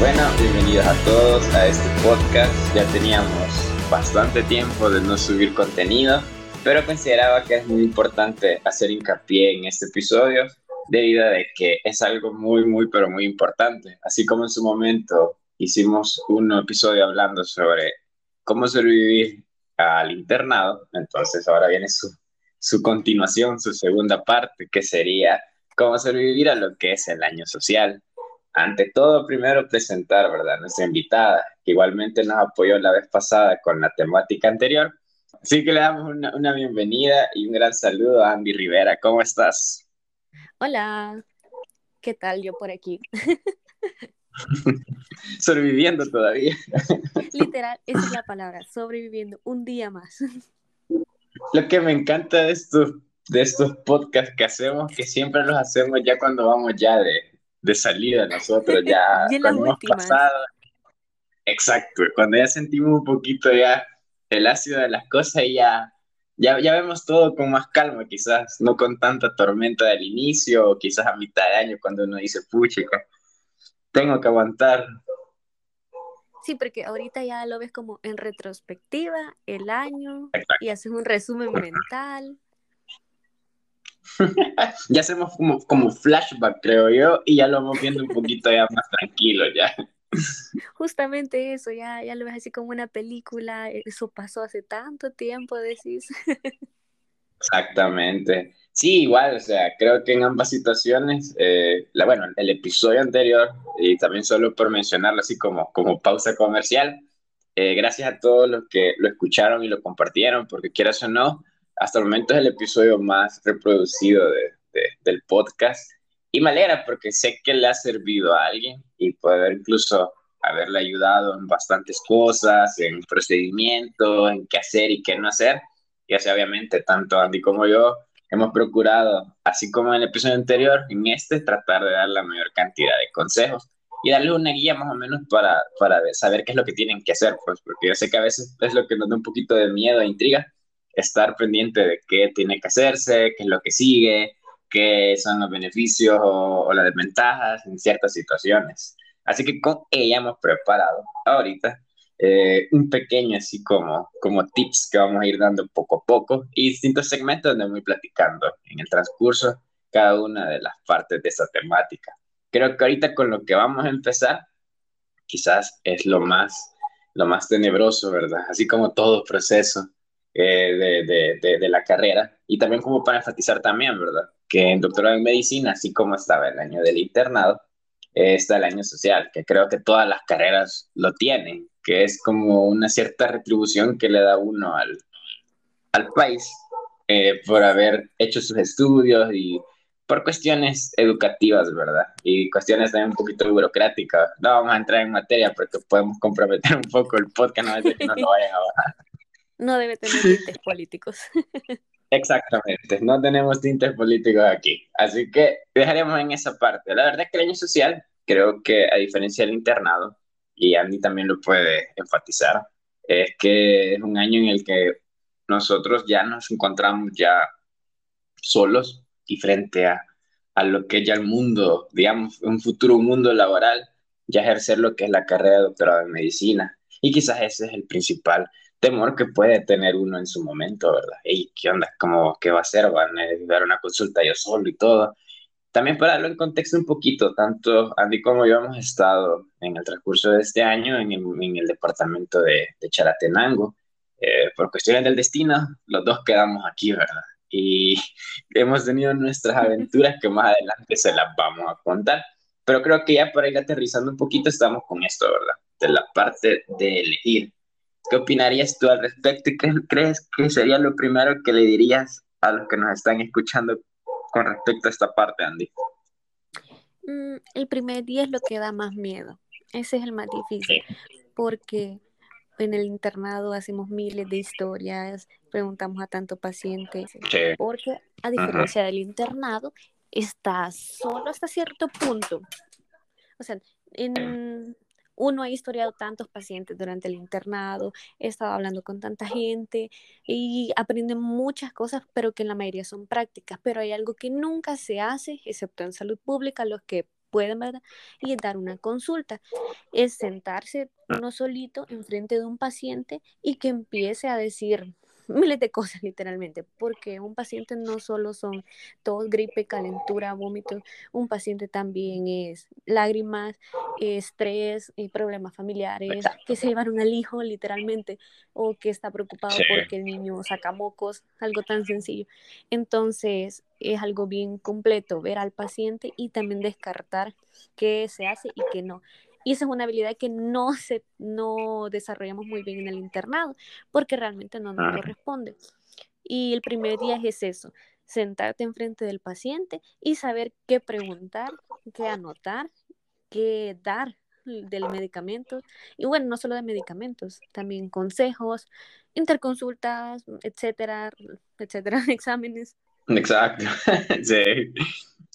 Bueno, bienvenidos a todos a este podcast. Ya teníamos bastante tiempo de no subir contenido, pero consideraba que es muy importante hacer hincapié en este episodio debido a que es algo muy, muy, pero muy importante. Así como en su momento hicimos un episodio hablando sobre cómo sobrevivir al internado, entonces ahora viene su, su continuación, su segunda parte, que sería cómo sobrevivir a lo que es el año social ante todo, primero presentar, ¿verdad? Nuestra invitada, que igualmente nos apoyó la vez pasada con la temática anterior. Así que le damos una, una bienvenida y un gran saludo a Andy Rivera. ¿Cómo estás? Hola, ¿qué tal yo por aquí? sobreviviendo todavía. Literal, esa es la palabra, sobreviviendo un día más. Lo que me encanta de estos, de estos podcasts que hacemos, que siempre los hacemos ya cuando vamos ya de, de salida nosotros ya cuando hemos pasado. Exacto, cuando ya sentimos un poquito ya el ácido de las cosas y ya, ya, ya vemos todo con más calma quizás, no con tanta tormenta del inicio o quizás a mitad de año cuando uno dice, puchica, tengo que aguantar. Sí, porque ahorita ya lo ves como en retrospectiva, el año, y haces un resumen mental. ya hacemos como, como flashback, creo yo, y ya lo vamos viendo un poquito ya más tranquilo ya. Justamente eso, ya, ya lo ves así como una película, eso pasó hace tanto tiempo, decís. Exactamente. Sí, igual, o sea, creo que en ambas situaciones, eh, la, bueno, el episodio anterior, y también solo por mencionarlo así como, como pausa comercial, eh, gracias a todos los que lo escucharon y lo compartieron, porque quieras o no, hasta el momento es el episodio más reproducido de, del podcast. Y me alegra porque sé que le ha servido a alguien y poder incluso haberle ayudado en bastantes cosas, en procedimientos, en qué hacer y qué no hacer. Y así obviamente tanto Andy como yo hemos procurado, así como en el episodio anterior, en este, tratar de dar la mayor cantidad de consejos y darles una guía más o menos para, para saber qué es lo que tienen que hacer, pues, porque yo sé que a veces es lo que nos da un poquito de miedo e intriga, estar pendiente de qué tiene que hacerse, qué es lo que sigue, qué son los beneficios o, las desventajas en ciertas situaciones. Así que con ella hemos preparado ahorita eh, un pequeño así como, como tips que vamos a ir dando poco a poco y distintos segmentos donde voy platicando en el transcurso cada una de las partes de esta temática. Creo que ahorita con lo que vamos a empezar quizás es lo más, lo más tenebroso, ¿verdad? Así como todo proceso eh, de, de, la carrera y también como para enfatizar también, ¿verdad? Que en doctorado en medicina, así como estaba el año del internado, eh, está el año social, que creo que todas las carreras lo tienen, que es como una cierta retribución que le da uno al, al país eh, por haber hecho sus estudios y por cuestiones educativas, ¿verdad? Y cuestiones también un poquito burocráticas. No vamos a entrar en materia porque podemos comprometer un poco el podcast, no es que no lo vayan a bajar. No debe tener tintes políticos. Exactamente, no tenemos tintes políticos aquí. Así que dejaremos en esa parte. La verdad es que el año social, creo que a diferencia del internado, y Andy también lo puede enfatizar, es que es un año en el que nosotros ya nos encontramos ya solos y frente a, a lo que es ya el mundo, digamos, un futuro mundo laboral, ya ejercer lo que es la carrera de doctorado en medicina. Y quizás ese es el principal temor que puede tener uno en su momento, ¿verdad? ¿Y ¿qué onda? ¿Cómo, ¿Qué va a hacer? ¿Van a dar una consulta yo solo y todo? También para darlo en contexto un poquito, tanto Andy como yo hemos estado en el transcurso de este año en el, en el departamento de, de Charatenango. Eh, por cuestiones del destino, los dos quedamos aquí, ¿verdad? Y hemos tenido nuestras aventuras que más adelante se las vamos a contar. Pero creo que ya para ir aterrizando un poquito estamos con esto, ¿verdad? De la parte de elegir ¿Qué opinarías tú al respecto? ¿Qué crees que sería lo primero que le dirías a los que nos están escuchando con respecto a esta parte, Andy? Mm, el primer día es lo que da más miedo. Ese es el más difícil. Porque en el internado hacemos miles de historias, preguntamos a tantos pacientes. Porque a diferencia del internado, estás solo hasta cierto punto. O sea, en uno ha historiado tantos pacientes durante el internado, he estado hablando con tanta gente y aprende muchas cosas, pero que en la mayoría son prácticas. Pero hay algo que nunca se hace, excepto en salud pública, los que pueden, ¿verdad? Y dar una consulta. Es sentarse uno solito enfrente de un paciente y que empiece a decir, miles de cosas literalmente, porque un paciente no solo son tos, gripe, calentura, vómitos, un paciente también es lágrimas, estrés, y problemas familiares, que se llevaron al hijo literalmente, o que está preocupado porque el niño saca mocos, algo tan sencillo. Entonces, es algo bien completo ver al paciente y también descartar qué se hace y qué no. Y esa es una habilidad que no, se, no desarrollamos muy bien en el internado, porque realmente no nos corresponde. Y el primer día es eso, sentarte enfrente del paciente y saber qué preguntar, qué anotar, qué dar del medicamento. Y bueno, no solo de medicamentos, también consejos, interconsultas, etcétera, etcétera, exámenes. Exacto, sí.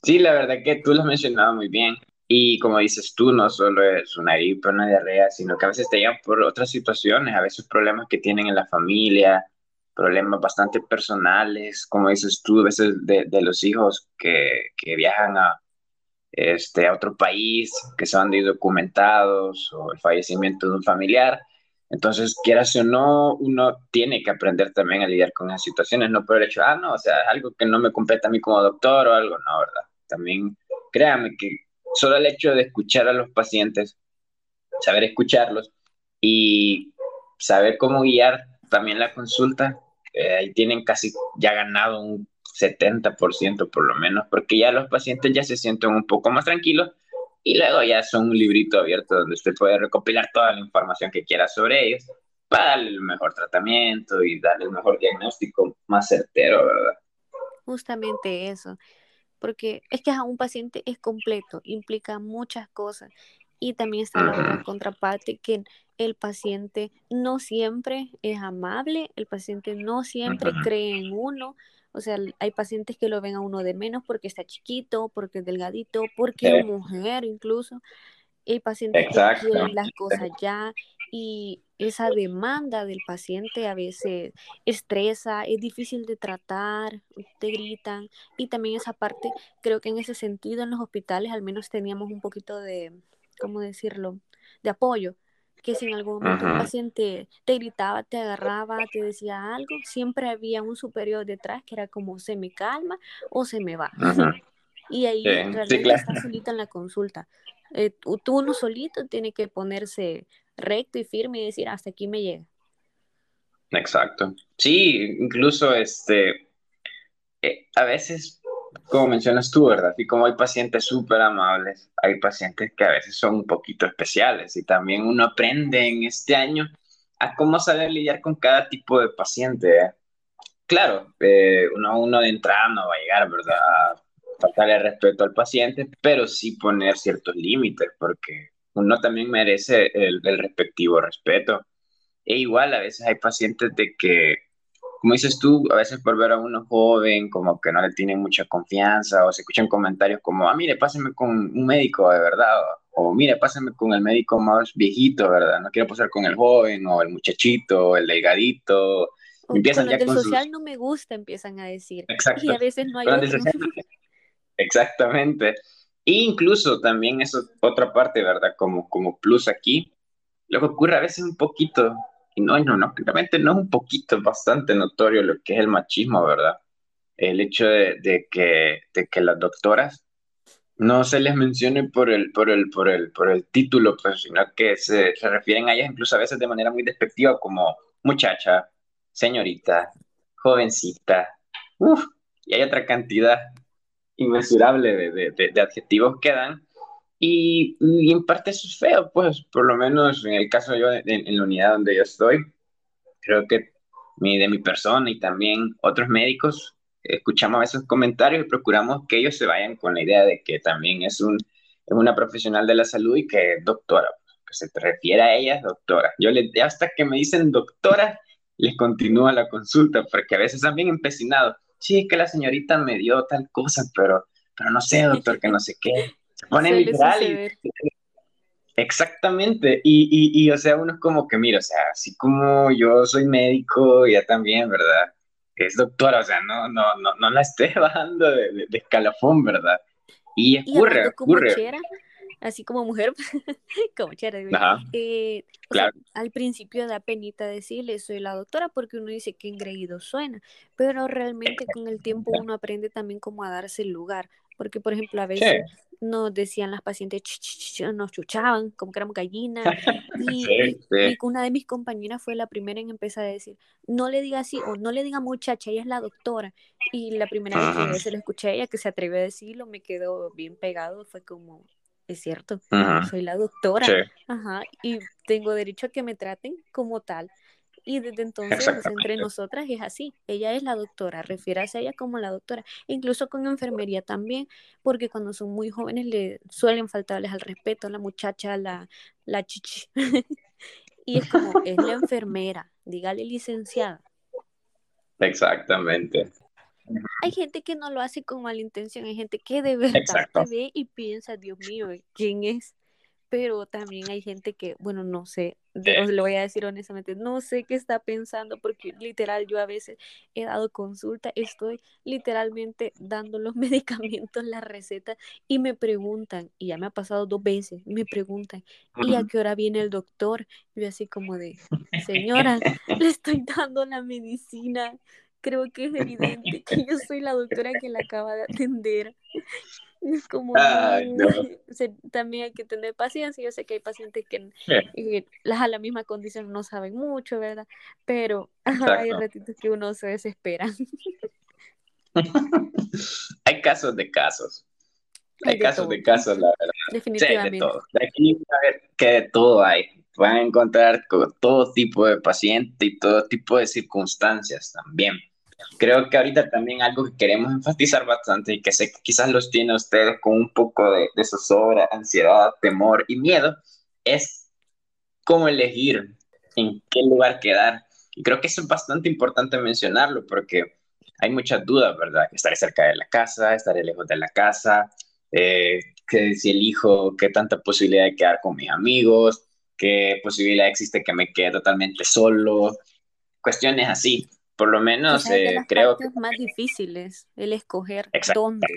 Sí, la verdad que tú lo has mencionado muy bien. Y como dices tú, no solo es una gripe, una diarrea, sino que a veces te llegan por otras situaciones, a veces problemas que tienen en la familia, problemas bastante personales, como dices tú, a veces de, de los hijos que, que, viajan a, este, a otro país, que de documentados, o el fallecimiento de un familiar. Entonces, quieras o no, uno tiene que aprender también a lidiar con esas situaciones, no por el hecho, ah, no, o sea, algo que no me compete a mí como doctor o algo, no, ¿verdad? También créame que solo el hecho de escuchar a los pacientes, saber escucharlos y saber cómo guiar también la consulta, eh, ahí tienen casi ya ganado un 70% por lo menos, porque ya los pacientes ya se sienten un poco más tranquilos y luego ya son un librito abierto donde usted puede recopilar toda la información que quiera sobre ellos para darle el mejor tratamiento y darle el mejor diagnóstico más certero, ¿verdad? Justamente eso porque es que a un paciente es completo, implica muchas cosas. Y también está la otra contraparte que el paciente no siempre es amable, el paciente no siempre cree en uno. O sea, hay pacientes que lo ven a uno de menos porque está chiquito, porque es delgadito, porque es mujer incluso. Hay pacientes que quieren las cosas ya y esa demanda del paciente a veces estresa, es difícil de tratar, te gritan y también esa parte, creo que en ese sentido en los hospitales al menos teníamos un poquito de, ¿cómo decirlo?, de apoyo, que si en algún momento un paciente te gritaba, te agarraba, te decía algo, siempre había un superior detrás que era como se me calma o se me va. Y ahí realmente está solita en la consulta. Eh, tú uno solito tiene que ponerse recto y firme y decir, hasta aquí me llega. Exacto. Sí, incluso este, eh, a veces, como mencionas tú, ¿verdad? Y como hay pacientes súper amables, hay pacientes que a veces son un poquito especiales y también uno aprende en este año a cómo saber lidiar con cada tipo de paciente. ¿eh? Claro, eh, uno, uno de entrada no va a llegar, ¿verdad? A faltarle respeto al paciente, pero sí poner ciertos límites, porque uno también merece el, respectivo respeto. E igual a veces hay pacientes de que, como dices tú, a veces por ver a uno joven, como que no le tienen mucha confianza, o se escuchan comentarios como, ah, mire, pásame con un médico de verdad, o, mire, pásame con el médico más viejito, ¿verdad? No quiero pasar con el joven, o el muchachito, o el delgadito. O empiezan con ya del social no me gusta, empiezan a decir. Exacto. Y a veces no hay. Exactamente. E incluso también eso otra parte, ¿verdad? Como, como plus aquí, lo que ocurre a veces un poquito, y no, no, no, claramente no es un poquito, es bastante notorio lo que es el machismo, ¿verdad? El hecho de, que, de que las doctoras no se les mencione por el, por el, por el, por el título, pues, sino que se, se refieren a ellas incluso a veces de manera muy despectiva como muchacha, señorita, jovencita, uff, y hay otra cantidad inmesurable de, de, adjetivos que dan. Y, en parte eso es feo, pues por lo menos en el caso yo, en, la unidad donde yo estoy, creo que mi, de mi persona y también otros médicos, escuchamos esos comentarios y procuramos que ellos se vayan con la idea de que también es, un, es una profesional de la salud y que es doctora, pues, que se refiere a ella, doctora. Yo le, hasta que me dicen doctora, les continúa la consulta, porque a veces también empecinados sí, que la señorita me dio tal cosa, pero, pero no sé, doctor, que no sé qué. Se pone literal y... Exactamente, y, y, y, o sea, uno es como que, mira, o sea, así como yo soy médico, ya también, ¿verdad? Es doctora, o sea, no, no, no, no la esté bajando de, de, escalafón, ¿verdad? Y ocurre, ocurre así como mujer, como chévere, eh, al principio da penita decirle soy la doctora porque uno dice que engreído suena, pero realmente con el tiempo uno aprende también como a darse el lugar, porque por ejemplo a veces nos decían las pacientes, nos chuchaban como que éramos gallinas, y, una de mis compañeras fue la primera en empezar a decir, no le diga así, o no le diga muchacha, ella es la doctora, y la primera vez que se lo escuché a ella que se atrevió a decirlo, me quedó bien pegado, fue como, es cierto, soy la doctora, Ajá, y tengo derecho a que me traten como tal. Y desde entonces, entre nosotras es así. Ella es la doctora, refiérase a ella como la doctora. Incluso con enfermería también, porque cuando son muy jóvenes le suelen faltarles al respeto a la muchacha, la, la chichi. y es como, es la enfermera, dígale licenciada. Exactamente. Hay gente que no lo hace con mala intención, hay gente que de verdad te ve y piensa, Dios mío, ¿quién es? Pero también hay gente que, bueno, no sé, os lo voy a decir honestamente, no sé qué está pensando porque literal yo a veces he dado consulta, estoy literalmente dando los medicamentos, la receta y me preguntan, y ya me ha pasado dos veces, me preguntan, ¿y a qué hora viene el doctor? Yo así como de, señora, le estoy dando la medicina, creo que es evidente que yo soy la doctora que la acaba de atender. Es como, también hay que tener paciencia. Yo sé que hay pacientes que eh, a la misma condición no saben mucho, ¿verdad? Pero hay ratitos que uno se desespera. hay casos de casos. Hay, casos de casos, la verdad. Definitivamente. de todo. De aquí a ver que de todo hay. Van a encontrar todo tipo de paciente y todo tipo de circunstancias también creo que ahorita también algo que queremos enfatizar bastante y que sé que quizás los tiene ustedes con un poco de, de zozobra, ansiedad, temor y miedo, es cómo elegir en qué lugar quedar. Y creo que eso es bastante importante mencionarlo porque hay muchas dudas, ¿verdad? Estaré cerca de la casa, estaré lejos de la casa, eh, que si elijo, qué tanta posibilidad de quedar con mis amigos, qué posibilidad existe que me quede totalmente solo, cuestiones así por lo menos eh, creo que... más difíciles el escoger dónde,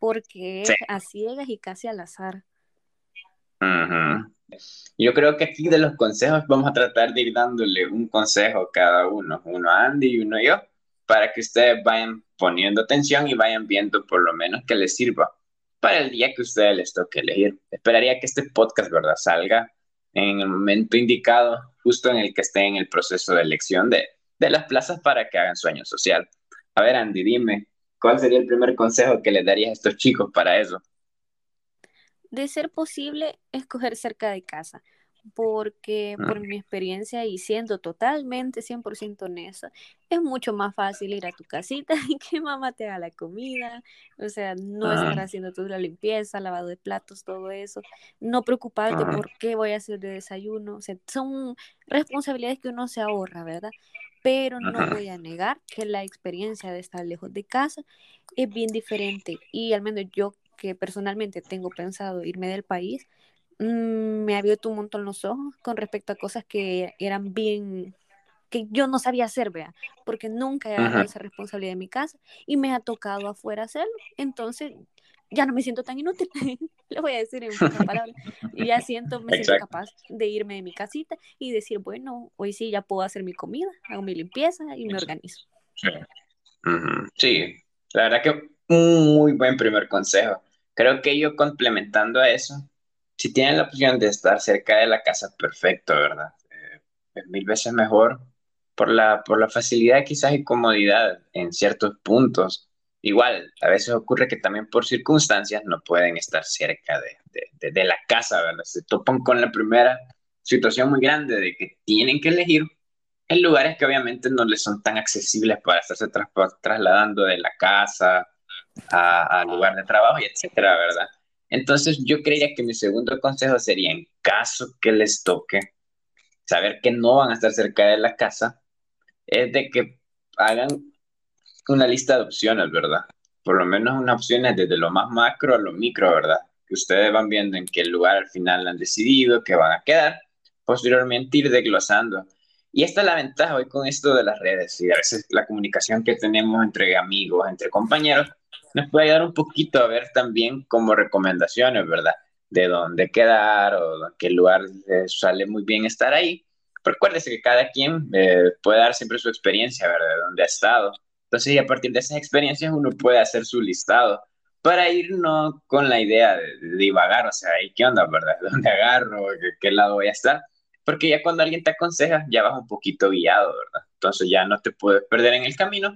porque es a ciegas y casi al azar. Yo creo que aquí de los consejos vamos a tratar de ir dándole un consejo cada uno, uno a Andy y uno yo, para que ustedes vayan poniendo atención y vayan viendo por lo menos que les sirva para el día que ustedes les toque elegir. Esperaría que este podcast, ¿verdad?, salga en el momento indicado, justo en el que esté en el proceso de elección de, de las plazas para que hagan sueño social. A ver, Andy, dime, ¿cuál sería el primer consejo que les darías a estos chicos para eso? De ser posible, escoger cerca de casa, porque ah. por mi experiencia y siendo totalmente 100% honesta, es mucho más fácil ir a tu casita y que mamá te haga la comida, o sea, no estar haciendo toda la limpieza, lavado de platos, todo eso, no preocuparte por qué voy a hacer de desayuno, o sea, son responsabilidades que uno se ahorra, ¿verdad? Pero no voy a negar que la experiencia de estar lejos de casa es bien diferente y al menos yo que personalmente tengo pensado irme del país, mm, me ha abierto un montón los ojos con respecto a cosas que eran bien que yo no sabía hacer, vea, porque nunca he agarrado esa responsabilidad en mi casa y me ha tocado afuera hacerlo. Entonces, ya no me siento tan inútil, le voy a decir en pocas palabras, y ya siento, me siento capaz de irme de mi casita y decir, bueno, hoy sí ya puedo hacer mi comida, hago mi limpieza y me organizo. Sí, la verdad que un muy buen primer consejo. Creo que yo complementando a eso, si tienen la opción de estar cerca de la casa, perfecto, ¿verdad? Eh, es mil veces mejor por la, por la facilidad quizás y comodidad en ciertos puntos Igual, a veces ocurre que también por circunstancias no pueden estar cerca de, de, la casa, ¿verdad? Se topan con la primera situación muy grande de que tienen que elegir en lugares que obviamente no les son tan accesibles para estarse trasladando de la casa al lugar de trabajo y etcétera, ¿verdad? Entonces yo creía que mi segundo consejo sería en caso que les toque saber que no van a estar cerca de la casa, es de que hagan una lista de opciones, ¿verdad? Por lo menos una opciones desde lo más macro a lo micro, ¿verdad? Que ustedes van viendo en qué lugar al final han decidido que van a quedar, posteriormente ir desglosando. Y esta es la ventaja hoy con esto de las redes y a veces la comunicación que tenemos entre amigos, entre compañeros, nos puede ayudar un poquito a ver también como recomendaciones, ¿verdad? De dónde quedar o qué lugar sale muy bien estar ahí. Recuérdese que cada quien eh, puede dar siempre su experiencia, ¿verdad? De dónde ha estado. Entonces, y a partir de esas experiencias uno puede hacer su listado para ir no con la idea de, divagar, o sea, ¿y qué onda, verdad? ¿Dónde agarro? ¿Qué, ¿Qué lado voy a estar? Porque ya cuando alguien te aconseja, ya vas un poquito guiado, ¿verdad? Entonces ya no te puedes perder en el camino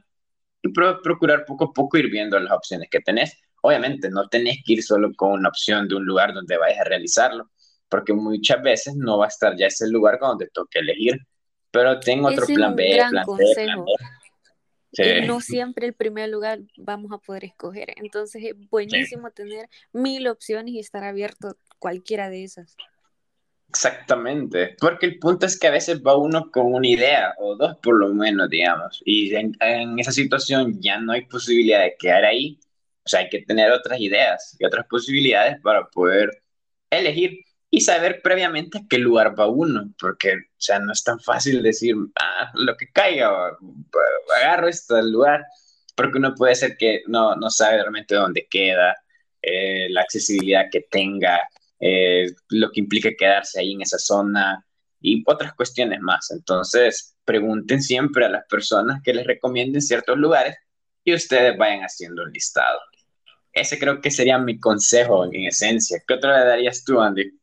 y procurar poco a poco ir viendo las opciones que tenés. Obviamente, no tenés que ir solo con una opción de un lugar donde vayas a realizarlo, porque muchas veces no va a estar ya ese lugar donde toque elegir. Pero tengo otro plan B, plan C, plan No siempre el primer lugar vamos a poder escoger. Entonces es buenísimo tener mil opciones y estar abierto a cualquiera de esas. Exactamente, porque el punto es que a veces va uno con una idea o dos por lo menos, digamos, y en, esa situación ya no hay posibilidad de quedar ahí, o sea, hay que tener otras ideas y otras posibilidades para poder elegir y saber previamente a qué lugar va uno, porque, o sea, no es tan fácil decir, ah, lo que caiga, agarro este lugar, porque uno puede ser que no, no sabe realmente dónde queda, eh, la accesibilidad que tenga, eh, lo que implica quedarse ahí en esa zona y otras cuestiones más. Entonces, pregunten siempre a las personas que les recomienden ciertos lugares y ustedes vayan haciendo un listado. Ese creo que sería mi consejo en esencia. ¿Qué otro le darías tú, Andy?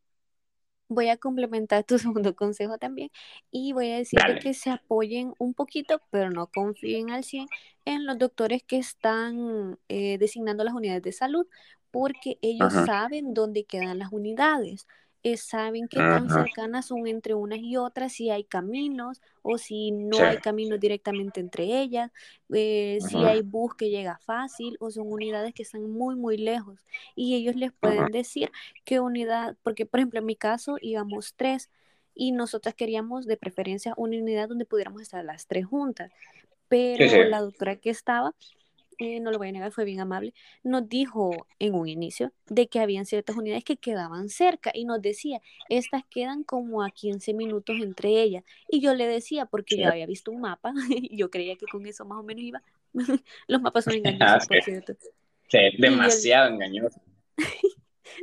Voy a complementar tu segundo consejo también y voy a decir que se apoyen un poquito, pero no confíen al 100 en los doctores que están eh, designando las unidades de salud, porque ellos saben dónde quedan las unidades. Eh, saben qué tan cercanas son entre unas y otras, si hay caminos o si no hay caminos directamente entre ellas, eh, si hay bus que llega fácil o son unidades que están muy, muy lejos. Y ellos les pueden decir qué unidad, porque por ejemplo en mi caso íbamos tres y nosotras queríamos de preferencia una unidad donde pudiéramos estar las tres juntas, pero la doctora que estaba eh, no lo voy a negar, fue bien amable, nos dijo en un inicio de que habían ciertas unidades que quedaban cerca y nos decía, estas quedan como a 15 minutos entre ellas. Y yo le decía, porque yo había visto un mapa, y yo creía que con eso más o menos iba. Los mapas son engañosos, por cierto. Sí, demasiado engañosos.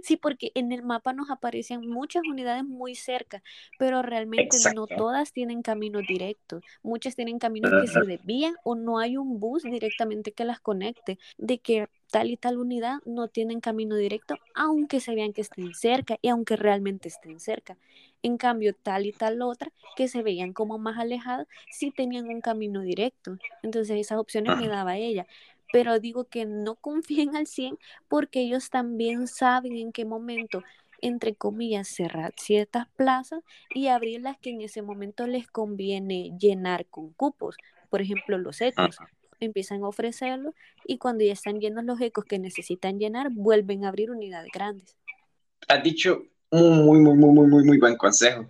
Sí, porque en el mapa nos aparecen muchas unidades muy cerca, pero realmente no todas tienen caminos directos. Muchas tienen caminos que se desvían o no hay un bus directamente que las conecte. De que tal y tal unidad no tienen camino directo, aunque se vean que estén cerca y aunque realmente estén cerca. En cambio, tal y tal otra, que se veían como más alejadas, sí tenían un camino directo. Entonces esas opciones me daba ella pero digo que no confíen al 100 porque ellos también saben en qué momento, entre comillas, cerrar ciertas plazas y abrir las que en ese momento les conviene llenar con cupos. Por ejemplo, los ecos. Empiezan a ofrecerlo y cuando ya están llenos los ecos que necesitan llenar, vuelven a abrir unidades grandes. Has dicho un muy, muy, muy, muy, muy, muy buen consejo.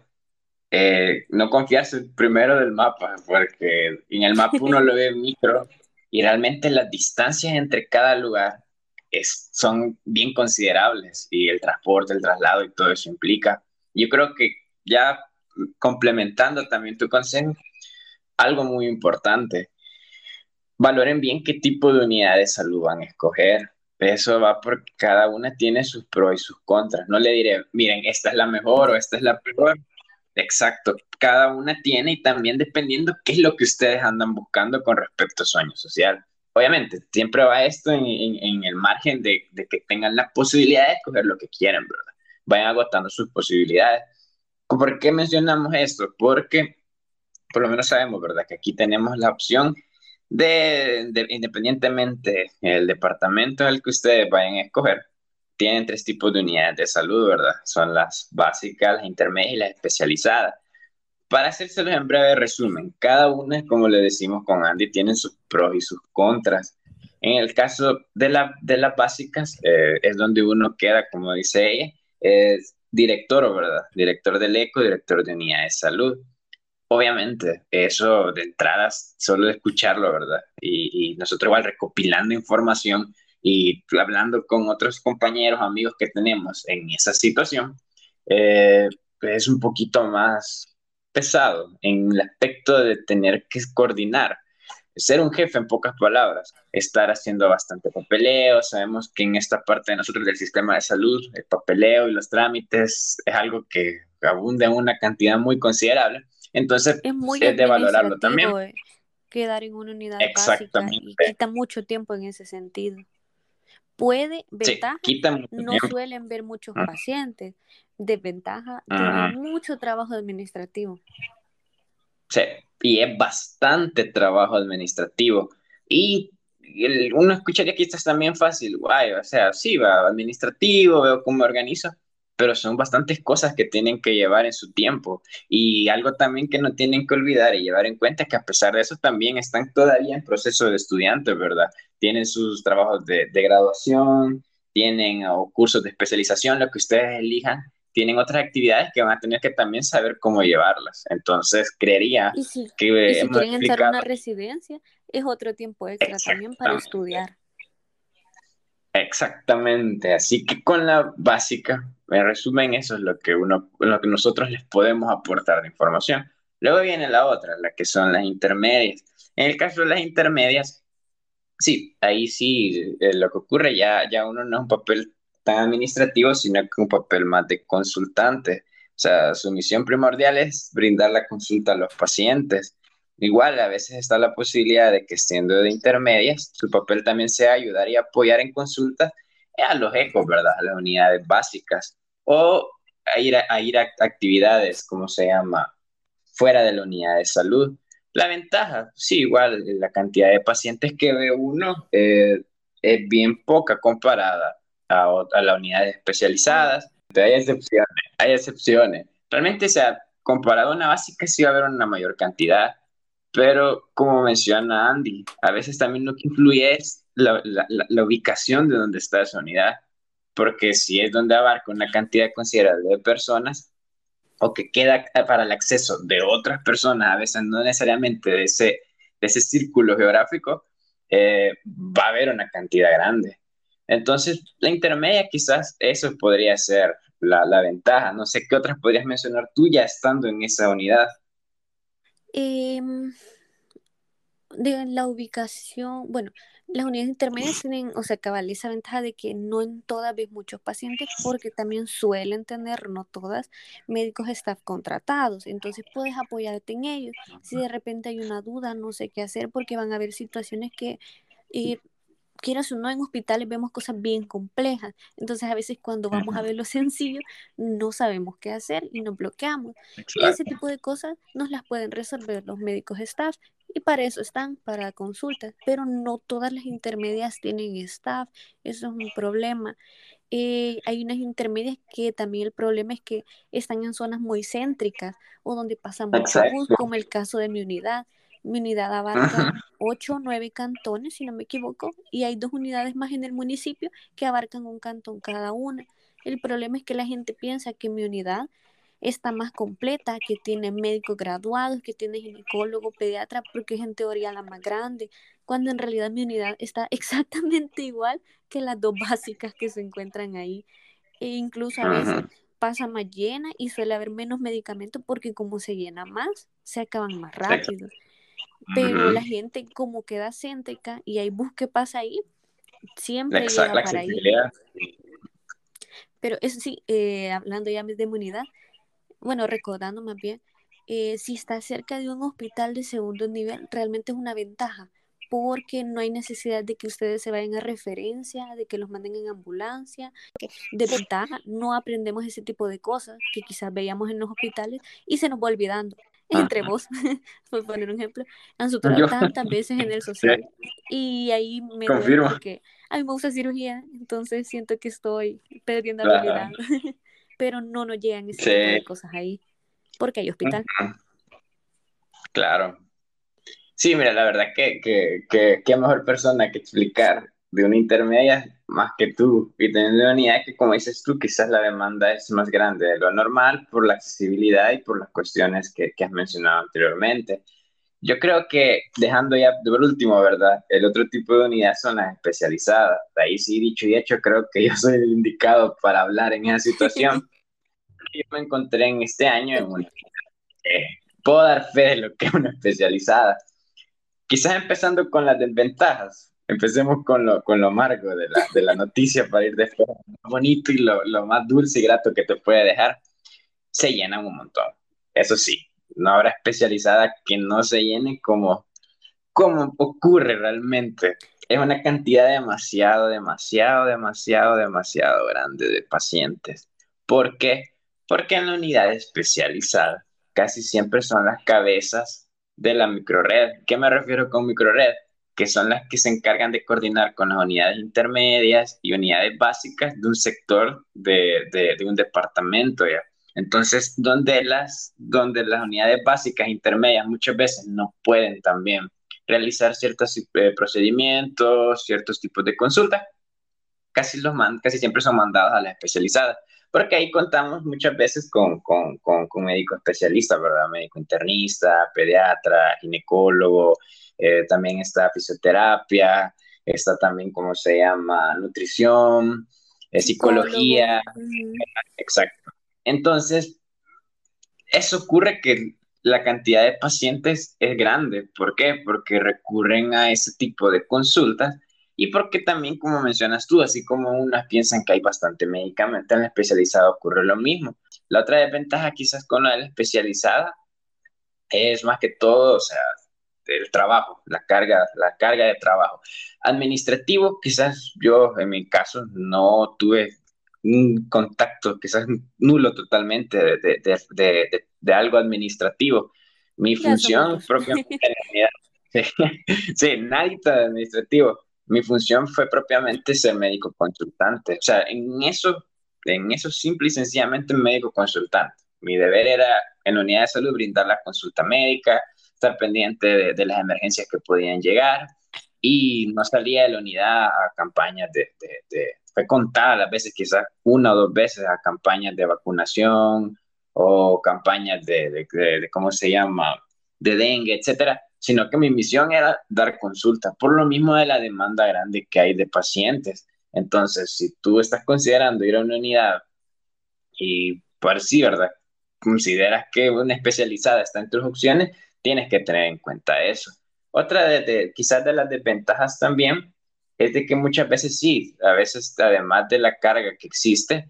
Eh, no confiarse primero del mapa, porque en el mapa uno lo ve micro y realmente las distancias entre cada lugar es, son bien considerables y el transporte, el traslado y todo eso implica. Yo creo que ya complementando también tu consejo, algo muy importante, valoren bien qué tipo de unidad de salud van a escoger. Eso va porque cada una tiene sus pros y sus contras. No le diré, miren, esta es la mejor o esta es la peor. Exacto, cada una tiene y también dependiendo qué es lo que ustedes andan buscando con respecto a sueño social. Obviamente, siempre va esto en, el margen de, que tengan la posibilidad de escoger lo que quieren, ¿verdad? Vayan agotando sus posibilidades. ¿Por qué mencionamos esto? Porque por lo menos sabemos, ¿verdad? Que aquí tenemos la opción de, de independientemente el departamento al que ustedes vayan a escoger, tienen tres tipos de unidades de salud, ¿verdad? Son las básicas, las intermedias y las especializadas. Para hacérselos en breve resumen, cada una, como le decimos con Andy, tiene sus pros y sus contras. En el caso de, la, de las básicas, eh, es donde uno queda, como dice ella, es director, ¿verdad? Director del ECO, director de unidad de salud. Obviamente, eso de entrada, solo de escucharlo, ¿verdad? Y, y nosotros igual recopilando información, y hablando con otros compañeros, amigos que tenemos en esa situación, eh, es un poquito más pesado en el aspecto de tener que coordinar ser un jefe en pocas palabras, estar haciendo bastante papeleo, sabemos que en esta parte de nosotros del sistema de salud, el papeleo y los trámites es algo que abunda en una cantidad muy considerable, entonces es, muy de valorarlo también. Eh, quedar en una unidad básica y quita mucho tiempo en ese sentido. Puede, ventaja, no suelen ver muchos pacientes. Desventaja, tiene mucho trabajo administrativo. Sí, y es bastante trabajo administrativo. Y uno escucharía que esto es también fácil, guay, o sea, sí, va administrativo, veo cómo me organizo, pero son bastantes cosas que tienen que llevar en su tiempo. Y algo también que no tienen que olvidar y llevar en cuenta es que a pesar de eso también están todavía en proceso de estudiantes, ¿verdad? Tienen sus trabajos de, de graduación, tienen o cursos de especialización, lo que ustedes elijan, tienen otras actividades que van a tener que también saber cómo llevarlas. Entonces, creería que... si quieren entrar a una residencia, es otro tiempo extra también para estudiar. Exactamente, así que con la básica, en resumen, eso es lo que, uno, lo que nosotros les podemos aportar de información. Luego viene la otra, la que son las intermedias. En el caso de las intermedias, sí, ahí sí, eh, lo que ocurre ya, ya uno no es un papel tan administrativo, sino que un papel más de consultante. O sea, su misión primordial es brindar la consulta a los pacientes. Igual, a veces está la posibilidad de que siendo de intermedias, su papel también sea ayudar y apoyar en consultas a los ecos, ¿verdad? A las unidades básicas. O a ir a, ir a actividades, como se llama, fuera de la unidad de salud. La ventaja, sí, igual, la cantidad de pacientes que ve uno eh, es bien poca comparada a, a las unidades especializadas. Hay excepciones, hay excepciones. Realmente, o sea, comparado a una básica, sí va a haber una mayor cantidad, pero como menciona Andy, a veces también lo que influye es la, ubicación de donde está esa unidad, porque si es donde abarca una cantidad considerable de personas, o que queda para el acceso de otras personas, a veces no necesariamente de ese, de ese círculo geográfico, eh, va a haber una cantidad grande. Entonces, la intermedia quizás eso podría ser la, la, ventaja. No sé qué otras podrías mencionar tú ya estando en esa unidad. Em, de la ubicación, bueno, las unidades intermedias tienen, o sea, cabal, esa ventaja de que no en todas ves muchos pacientes porque también suelen tener, no todas, médicos staff contratados. Entonces puedes apoyarte en ellos. Si de repente hay una duda, no sé qué hacer porque van a haber situaciones que eh, quieras o no, en hospitales vemos cosas bien complejas. Entonces, a veces cuando vamos a ver lo sencillo, no sabemos qué hacer y nos bloqueamos. ese tipo de cosas nos las pueden resolver los médicos staff y para eso están, para consultas. Pero no todas las intermedias tienen staff. Eso es un problema. Eh, hay unas intermedias que también el problema es que están en zonas muy céntricas o donde pasa mucho bus, como el caso de mi unidad. Mi unidad abarca ocho o nueve cantones, si no me equivoco, y hay dos unidades más en el municipio que abarcan un cantón cada una. El problema es que la gente piensa que mi unidad está más completa, que tiene médicos graduados, que tiene ginecólogo, pediatra, porque es en teoría la más grande, cuando en realidad mi unidad está exactamente igual que las dos básicas que se encuentran ahí. E incluso a veces pasa más llena y suele haber menos medicamentos porque como se llena más, se acaban más rápido pero la gente como queda céntrica y hay bus que pasa ahí, siempre llega para ahí. Pero eso sí, eh, hablando ya de inmunidad, bueno, recordando más bien, eh, si está cerca de un hospital de segundo nivel, realmente es una ventaja, porque no hay necesidad de que ustedes se vayan a referencia, de que los manden en ambulancia. De ventaja, no aprendemos ese tipo de cosas que quizás veíamos en los hospitales y se nos va olvidando entre vos, por poner un ejemplo, han superado tantas veces en el social. Y ahí me Confirmo. porque a mí me gusta cirugía, entonces siento que estoy perdiendo habilidad. Pero no nos llegan ese tipo de cosas ahí, porque hay hospital. Claro. Sí, mira, la verdad que, que, que, qué mejor persona que explicar de una intermedia más que tú y teniendo una unidad que, como dices tú, quizás la demanda es más grande de lo normal por la accesibilidad y por las cuestiones que, que has mencionado anteriormente. Yo creo que dejando ya por último, ¿verdad? El otro tipo de unidad son las especializadas. De ahí sí, dicho y hecho, creo que yo soy el indicado para hablar en esa situación. yo me encontré en este año en una... Eh, puedo dar fe de lo que es una especializada quizás empezando con las desventajas. Empecemos con lo, con lo amargo de la, de la noticia para ir después lo bonito y lo, lo más dulce y grato que te puede dejar. Se llenan un montón. Eso sí, no habrá especializada que no se llene como, como ocurre realmente. Es una cantidad demasiado, demasiado, demasiado, demasiado grande de pacientes. ¿Por qué? Porque en la unidad especializada casi siempre son las cabezas de la microred. ¿Qué me refiero con microred? Que son las que se encargan de coordinar con las unidades intermedias y unidades básicas de un sector de, de, un departamento. ¿ya? Entonces, donde las, donde las unidades básicas intermedias muchas veces no pueden también realizar ciertos eh, procedimientos, ciertos tipos de consultas, casi, casi siempre son mandados a las especializadas, porque ahí contamos muchas veces con, con, con, con médico especialista, ¿verdad? Médico internista, pediatra, ginecólogo, eh, también está fisioterapia, está también, ¿cómo se llama? Nutrición, eh, psicología, exacto. Entonces, eso ocurre que la cantidad de pacientes es grande. ¿Por qué? Porque recurren a ese tipo de consultas y porque también, como mencionas tú, así como unas piensan que hay bastante medicamento en la especializada, ocurre lo mismo. La otra desventaja quizás con la especializada es más que todo, o sea, el trabajo, la carga, la carga de trabajo. Administrativo, quizás yo en mi caso no tuve un contacto quizás nulo totalmente de, de, de, de algo administrativo. Mi función propiamente, sí, sí, administrativo. Mi función fue propiamente ser médico consultante. O sea, en eso, en eso simple y sencillamente médico consultante. Mi deber era en la unidad de salud brindar la consulta médica, estar pendiente de, de las emergencias que podían llegar y no salía de la unidad a campañas de, de fue contada las veces, quizás una o dos veces a campañas de vacunación o campañas de, de, ¿cómo se llama?, de dengue, etcétera, sino que mi misión era dar consulta, por lo mismo de la demanda grande que hay de pacientes. Entonces, si tú estás considerando ir a una unidad y por sí, ¿verdad? Consideras que una especializada está en tus opciones, tienes que tener en cuenta eso. Otra de quizás de las desventajas también es de que muchas veces sí, a veces además de la carga que existe,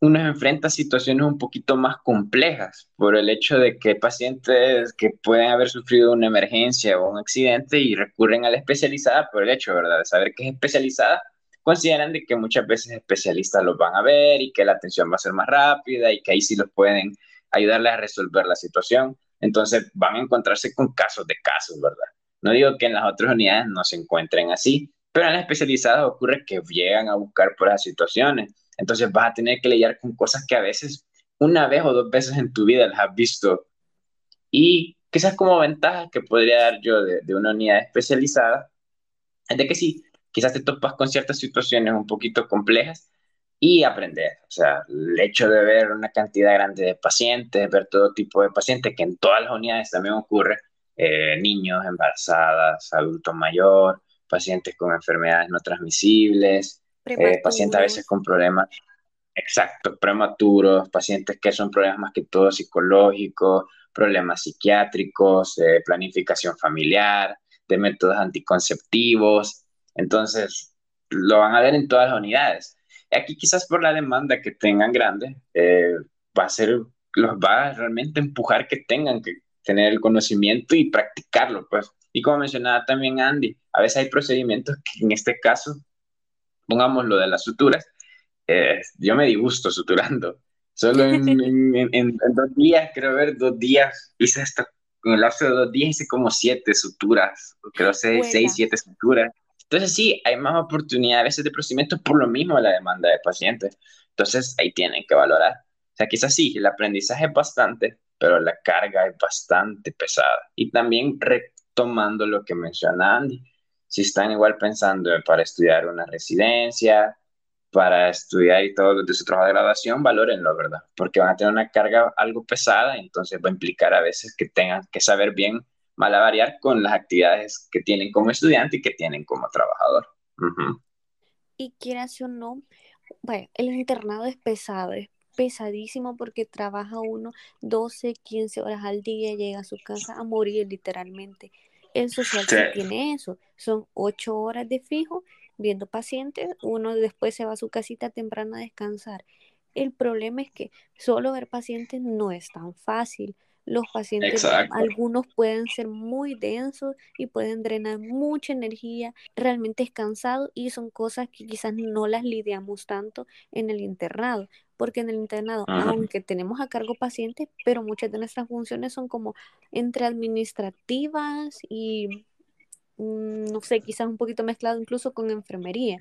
uno enfrenta situaciones un poquito más complejas por el hecho de que pacientes que pueden haber sufrido una emergencia o un accidente y recurren a la especializada por el hecho, ¿verdad?, de saber que es especializada, consideran de que muchas veces especialistas los van a ver y que la atención va a ser más rápida y que ahí sí los pueden ayudarles a resolver la situación. Entonces van a encontrarse con casos de casos, ¿verdad? No digo que en las otras unidades no se encuentren así, pero en las especializadas ocurre que llegan a buscar por esas situaciones. Entonces vas a tener que lidiar con cosas que a veces una vez o dos veces en tu vida las has visto. Y quizás como ventaja que podría dar yo de, de una unidad especializada es de que sí, quizás te topas con ciertas situaciones un poquito complejas y aprender. O sea, el hecho de ver una cantidad grande de pacientes, ver todo tipo de pacientes, que en todas las unidades también ocurre, eh, niños, embarazadas, adultos mayores, pacientes con enfermedades no transmisibles, eh, pacientes a veces con problemas, exacto, prematuros, pacientes que son problemas más que todo psicológicos, problemas psiquiátricos, eh, planificación familiar, de métodos anticonceptivos. Entonces, lo van a ver en todas las unidades. Aquí quizás por la demanda que tengan grande, eh, va a ser, los va a realmente empujar que tengan que tener el conocimiento y practicarlo, pues. Y como mencionaba también Andy, a veces hay procedimientos que en este caso, pongamos lo de las suturas, eh, yo me disgusto suturando. Solo en, en, dos días, creo ver, dos días, hice esto, en el lapso de dos días hice como siete suturas, creo seis, seis, siete suturas. Entonces sí, hay más oportunidad a veces de procedimientos por lo mismo la demanda de pacientes. Entonces ahí tienen que valorar. O sea, quizás sí, el aprendizaje es bastante, pero la carga es bastante pesada. Y también retomando lo que menciona Andy, si están igual pensando para estudiar una residencia, para estudiar y todo de su trabajo de graduación, valórenlo, ¿verdad? Porque van a tener una carga algo pesada, entonces va a implicar a veces que tengan que saber bien malavariar con las actividades que tienen como estudiante y que tienen como trabajador. Y quieras o no, bueno, el internado es pesado, es pesadísimo porque trabaja uno 12, 15 horas al día, llega a su casa a morir literalmente El social sí. tiene eso, son ocho horas de fijo viendo pacientes, uno después se va a su casita temprano a descansar. El problema es que solo ver pacientes no es tan fácil. Los pacientes, algunos pueden ser muy densos y pueden drenar mucha energía, realmente es cansado y son cosas que quizás no las lidiamos tanto en el internado, porque en el internado, aunque tenemos a cargo pacientes, pero muchas de nuestras funciones son como entre administrativas y, mm, no sé, quizás un poquito mezclado incluso con enfermería.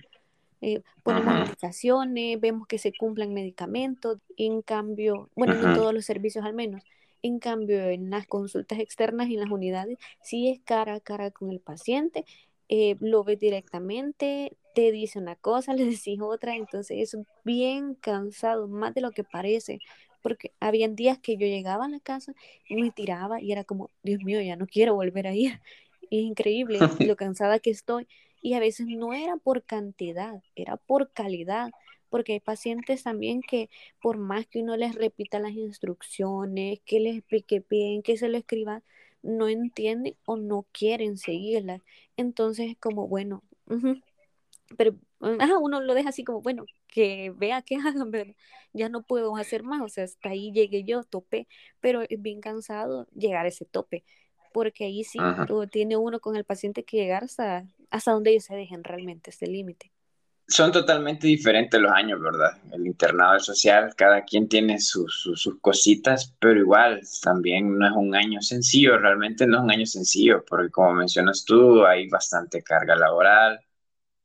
Eh, ponemos indicaciones, vemos que se cumplan medicamentos, en cambio, bueno, en todos los servicios al menos, en cambio, en las consultas externas y en las unidades, sí es cara a cara con el paciente, eh, lo ves directamente, te dice una cosa, le decís otra, entonces es bien cansado, más de lo que parece, porque habían días que yo llegaba a la casa y me tiraba y era como, Dios mío, ya no quiero volver a ir. es increíble lo cansada que estoy. Y a veces no era por cantidad, era por calidad porque hay pacientes también que por más que uno les repita las instrucciones, que les explique bien, que se lo escriba, no entienden o no quieren seguirlas. Entonces es como, bueno, pero uno lo deja así como, bueno, que vea que hagan, pero ya no puedo hacer más, o sea, hasta ahí llegué yo, topé, pero es bien cansado llegar a ese tope, porque ahí sí tiene uno con el paciente que llegar hasta, hasta donde ellos se dejen realmente ese límite son totalmente diferentes los años, ¿verdad? El internado social, cada quien tiene sus, sus, cositas, pero igual también no es un año sencillo, realmente no es un año sencillo, porque como mencionas tú, hay bastante carga laboral,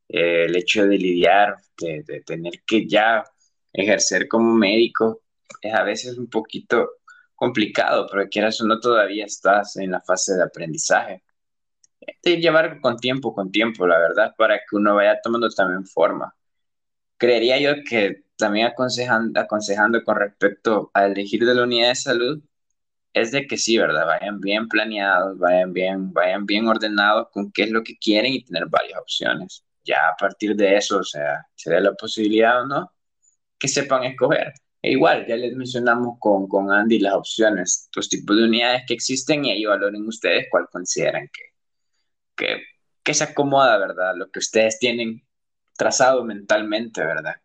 eh, el hecho de lidiar, de, de, tener que ya ejercer como médico, es a veces un poquito complicado, porque quieras o no, todavía estás en la fase de aprendizaje de llevar con tiempo, con tiempo, la verdad, para que uno vaya tomando también forma. Creería yo que también aconsejando, aconsejando con respecto a elegir de la unidad de salud, es de que sí, ¿verdad? Vayan bien planeados, vayan bien, vayan bien ordenados con qué es lo que quieren y tener varias opciones. Ya a partir de eso, o sea, se dé la posibilidad o no, que sepan escoger. E igual, ya les mencionamos con, con Andy las opciones, los tipos de unidades que existen y ahí valoren ustedes cuál consideran que, que, que se acomoda, ¿verdad? Lo que ustedes tienen trazado mentalmente, ¿verdad?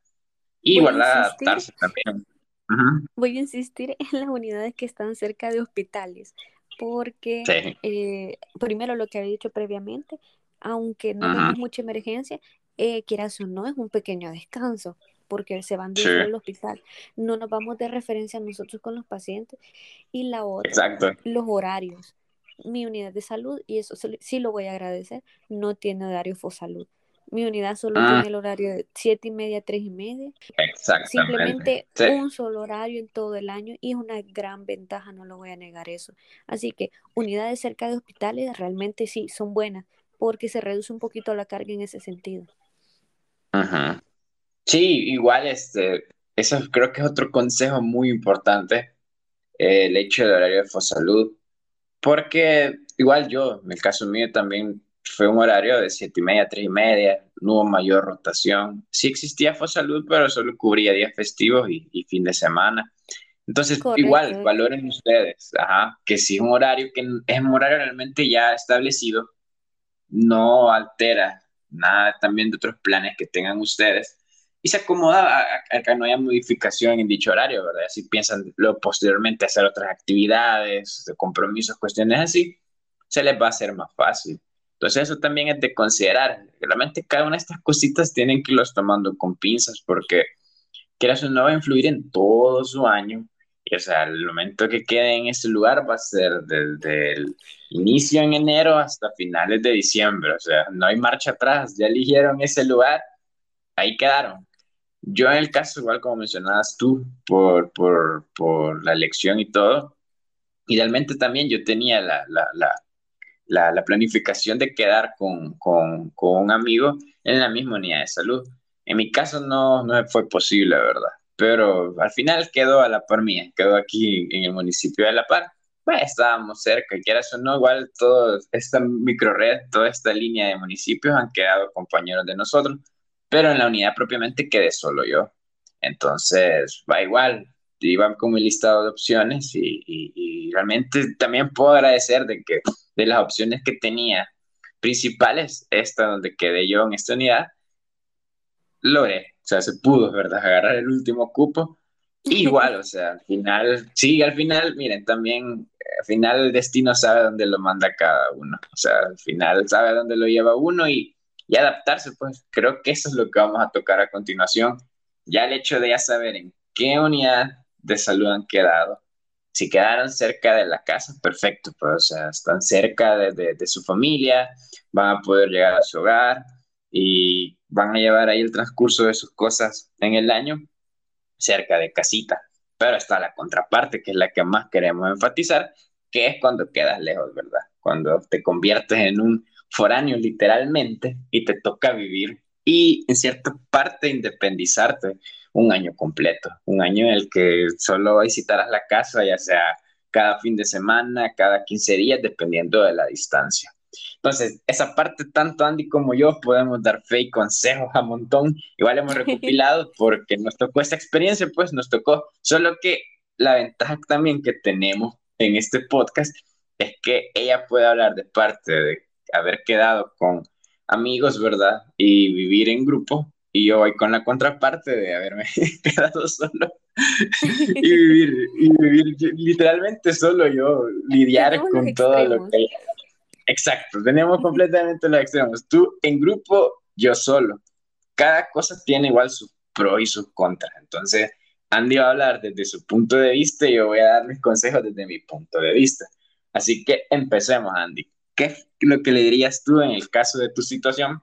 Y igual adaptarse también. Voy a insistir en las unidades que están cerca de hospitales, porque eh, primero lo que había dicho previamente, aunque no tenemos mucha emergencia, eh, quieras o no, es un pequeño descanso, porque se van dentro del hospital. No nos vamos de referencia nosotros con los pacientes. Y la otra, los horarios mi unidad de salud, y eso sí lo voy a agradecer, no tiene horario salud Mi unidad solo ah. tiene el horario de siete y media, tres y media. Simplemente un solo horario en todo el año y es una gran ventaja, no lo voy a negar eso. Así que unidades cerca de hospitales realmente sí son buenas porque se reduce un poquito la carga en ese sentido. Sí, igual este, eso creo que es otro consejo muy importante, el hecho del horario de Fosalud porque igual yo, en el caso mío también fue un horario de siete y media, tres y media, no hubo mayor rotación. Sí existía Fosalud, pero solo cubría días festivos y, fin de semana. Entonces, igual, valoren ustedes, ajá, que si es un horario que es un horario realmente ya establecido, no altera nada también de otros planes que tengan ustedes y se acomoda a, que no haya modificación en dicho horario, ¿verdad? Si piensan luego posteriormente hacer otras actividades, compromisos, cuestiones así, se les va a hacer más fácil. Entonces eso también es de considerar. Realmente cada una de estas cositas tienen que irlos tomando con pinzas porque quieras o no va a influir en todo su año. Y o sea, el momento que quede en ese lugar va a ser desde el inicio en enero hasta finales de diciembre. O sea, no hay marcha atrás. Ya eligieron ese lugar, ahí quedaron. Yo en el caso, igual como mencionabas tú, por, por, por la elección y todo, idealmente también yo tenía la, la, la, la planificación de quedar con, con, con, un amigo en la misma unidad de salud. En mi caso no, no fue posible, ¿verdad? Pero al final quedó a la par mía, quedó aquí en el municipio de La Par. Pues estábamos cerca, quieras o no, igual toda esta microred, toda esta línea de municipios han quedado compañeros de nosotros pero en la unidad propiamente quedé solo yo. Entonces, va igual, iba con mi listado de opciones y, realmente también puedo agradecer de que de las opciones que tenía principales, esta donde quedé yo en esta unidad, logré, o sea, se pudo, ¿verdad? Agarrar el último cupo. Igual, o sea, al final, sí, al final, miren, también, al final el destino sabe dónde lo manda cada uno, o sea, al final sabe dónde lo lleva uno y, y adaptarse, pues creo que eso es lo que vamos a tocar a continuación. Ya el hecho de ya saber en qué unidad de salud han quedado, si quedaron cerca de la casa, perfecto, pues, o sea, están cerca de, de, su familia, van a poder llegar a su hogar y van a llevar ahí el transcurso de sus cosas en el año cerca de casita. Pero está la contraparte, que es la que más queremos enfatizar, que es cuando quedas lejos, ¿verdad? Cuando te conviertes en un foráneo literalmente y te toca vivir y en cierta parte independizarte un año completo, un año en el que solo visitarás la casa, ya sea cada fin de semana, cada 15 días, dependiendo de la distancia. Entonces, esa parte, tanto Andy como yo podemos dar fe y consejos a montón. Igual hemos recopilado porque nos tocó esta experiencia, pues nos tocó. Solo que la ventaja también que tenemos en este podcast es que ella puede hablar de parte de haber quedado con amigos, ¿verdad? Y vivir en grupo. Y yo voy con la contraparte de haberme quedado solo y, vivir, y vivir literalmente solo yo, lidiar con todo lo que... Exacto, tenemos completamente los extremos. Tú en grupo, yo solo. Cada cosa tiene igual sus pros y sus contras. Entonces, Andy va a hablar desde su punto de vista y yo voy a dar mis consejos desde mi punto de vista. Así que empecemos, Andy. ¿Qué es lo que le dirías tú en el caso de tu situación?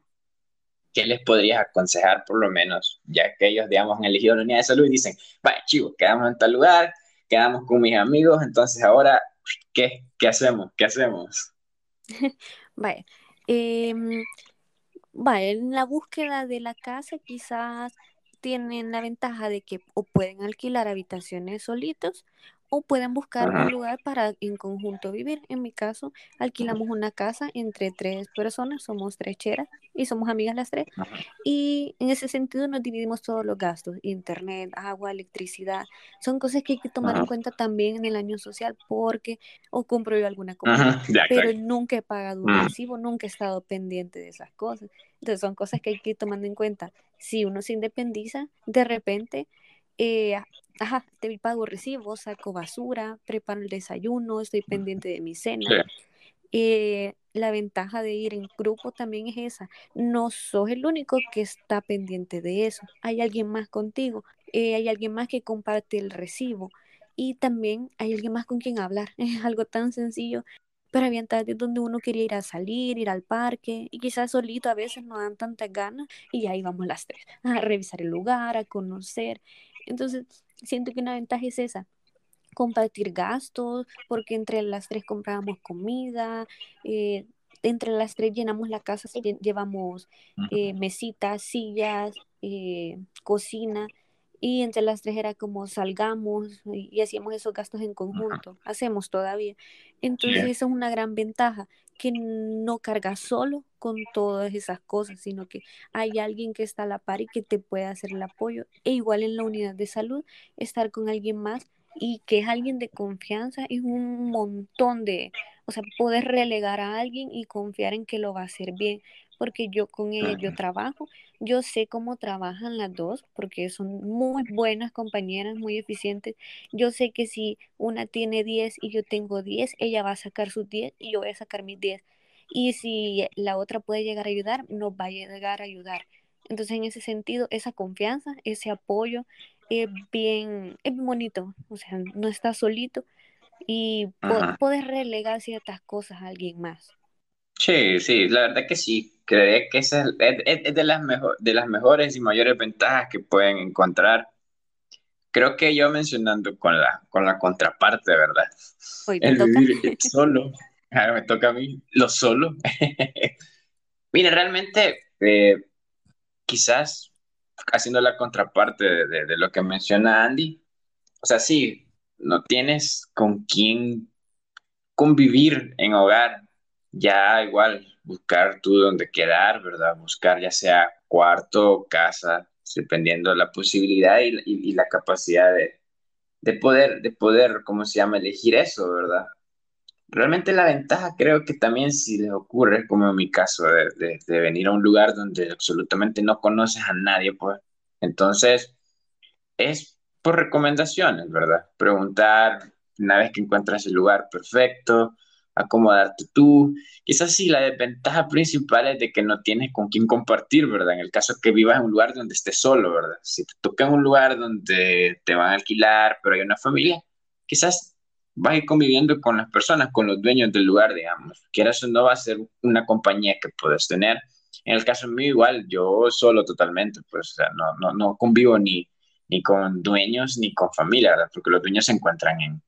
¿Qué les podrías aconsejar por lo menos? Ya que ellos, digamos, han elegido la unidad de salud y dicen, vaya, chicos, quedamos en tal lugar, quedamos con mis amigos, entonces ahora, ¿qué, qué hacemos? ¿Qué hacemos? vaya, em, vaya, en la búsqueda de la casa quizás tienen la ventaja de que o pueden alquilar habitaciones solitos o pueden buscar un lugar para en conjunto vivir. En mi caso, alquilamos una casa entre tres personas, somos tres cheras y somos amigas las tres. Y en ese sentido nos dividimos todos los gastos, internet, agua, electricidad. Son cosas que hay que tomar en cuenta también en el año social porque o compro yo alguna cosa, pero nunca he pagado un recibo, nunca he estado pendiente de esas cosas. Entonces son cosas que hay que ir tomando en cuenta. Si uno se independiza, de repente eh, ajá, te pago recibo, saco basura, preparo el desayuno, estoy pendiente de mi cena. Eh, la ventaja de ir en grupo también es esa. No sos el único que está pendiente de eso. Hay alguien más contigo. Eh, hay alguien más que comparte el recibo. Y también hay alguien más con quien hablar. Es algo tan sencillo. Pero había tardes donde uno quería ir a salir, ir al parque. Y quizás solito a veces no dan tantas ganas. Y ahí vamos las tres. A revisar el lugar, a conocer. Entonces, siento que una ventaja es esa, compartir gastos, porque entre las tres comprábamos comida, eh, entre las tres llenamos la casa, llevamos eh, mesitas, sillas, eh, cocina, y entre las tres era como salgamos y, hacíamos esos gastos en conjunto, hacemos todavía. Entonces eso es una gran ventaja, que no cargas solo con todas esas cosas, sino que hay alguien que está a la par y que te puede hacer el apoyo. E igual en la unidad de salud, estar con alguien más y que es alguien de confianza es un montón de, o sea, poder relegar a alguien y confiar en que lo va a hacer bien, porque yo con ella, yo trabajo, yo sé cómo trabajan las dos, porque son muy buenas compañeras, muy eficientes. Yo sé que si una tiene 10 y yo tengo 10, ella va a sacar sus 10 y yo voy a sacar mis 10. Y si la otra puede llegar a ayudar, nos va a llegar a ayudar. Entonces, en ese sentido, esa confianza, ese apoyo es bien, es bonito. O sea, no estás solito y puedes relegar ciertas cosas a alguien más. Sí, sí, la verdad que sí. Creería que esa es, de, las mejor, de las mejores y mayores ventajas que pueden encontrar. Creo que yo mencionando con la, con la contraparte, ¿verdad? el vivir solo. Ahora me toca a mí, lo solo. Mira, realmente, eh, quizás haciendo la contraparte de, de lo que menciona Andy, o sea, sí, no tienes con quién convivir en hogar, ya igual buscar tú dónde quedar, ¿verdad? Buscar ya sea cuarto casa, dependiendo de la posibilidad y, la capacidad de, poder, de poder, ¿cómo se llama?, elegir eso, ¿verdad? Realmente la ventaja creo que también si les ocurre, como en mi caso, de, de, venir a un lugar donde absolutamente no conoces a nadie, pues entonces es por recomendaciones, ¿verdad? Preguntar una vez que encuentras el lugar perfecto, acomodarte tú. Quizás sí, la desventaja principal es de que no tienes con quién compartir, ¿verdad? En el caso que vivas en un lugar donde estés solo, ¿verdad? Si te toca en un lugar donde te van a alquilar, pero hay una familia, quizás vas a ir conviviendo con las personas, con los dueños del lugar, digamos. Quieras o no, va a ser una compañía que puedes tener. En el caso mío, igual, yo solo totalmente, pues, o sea, no, no, no convivo ni, ni con dueños ni con familia, ¿verdad? Porque los dueños se encuentran en,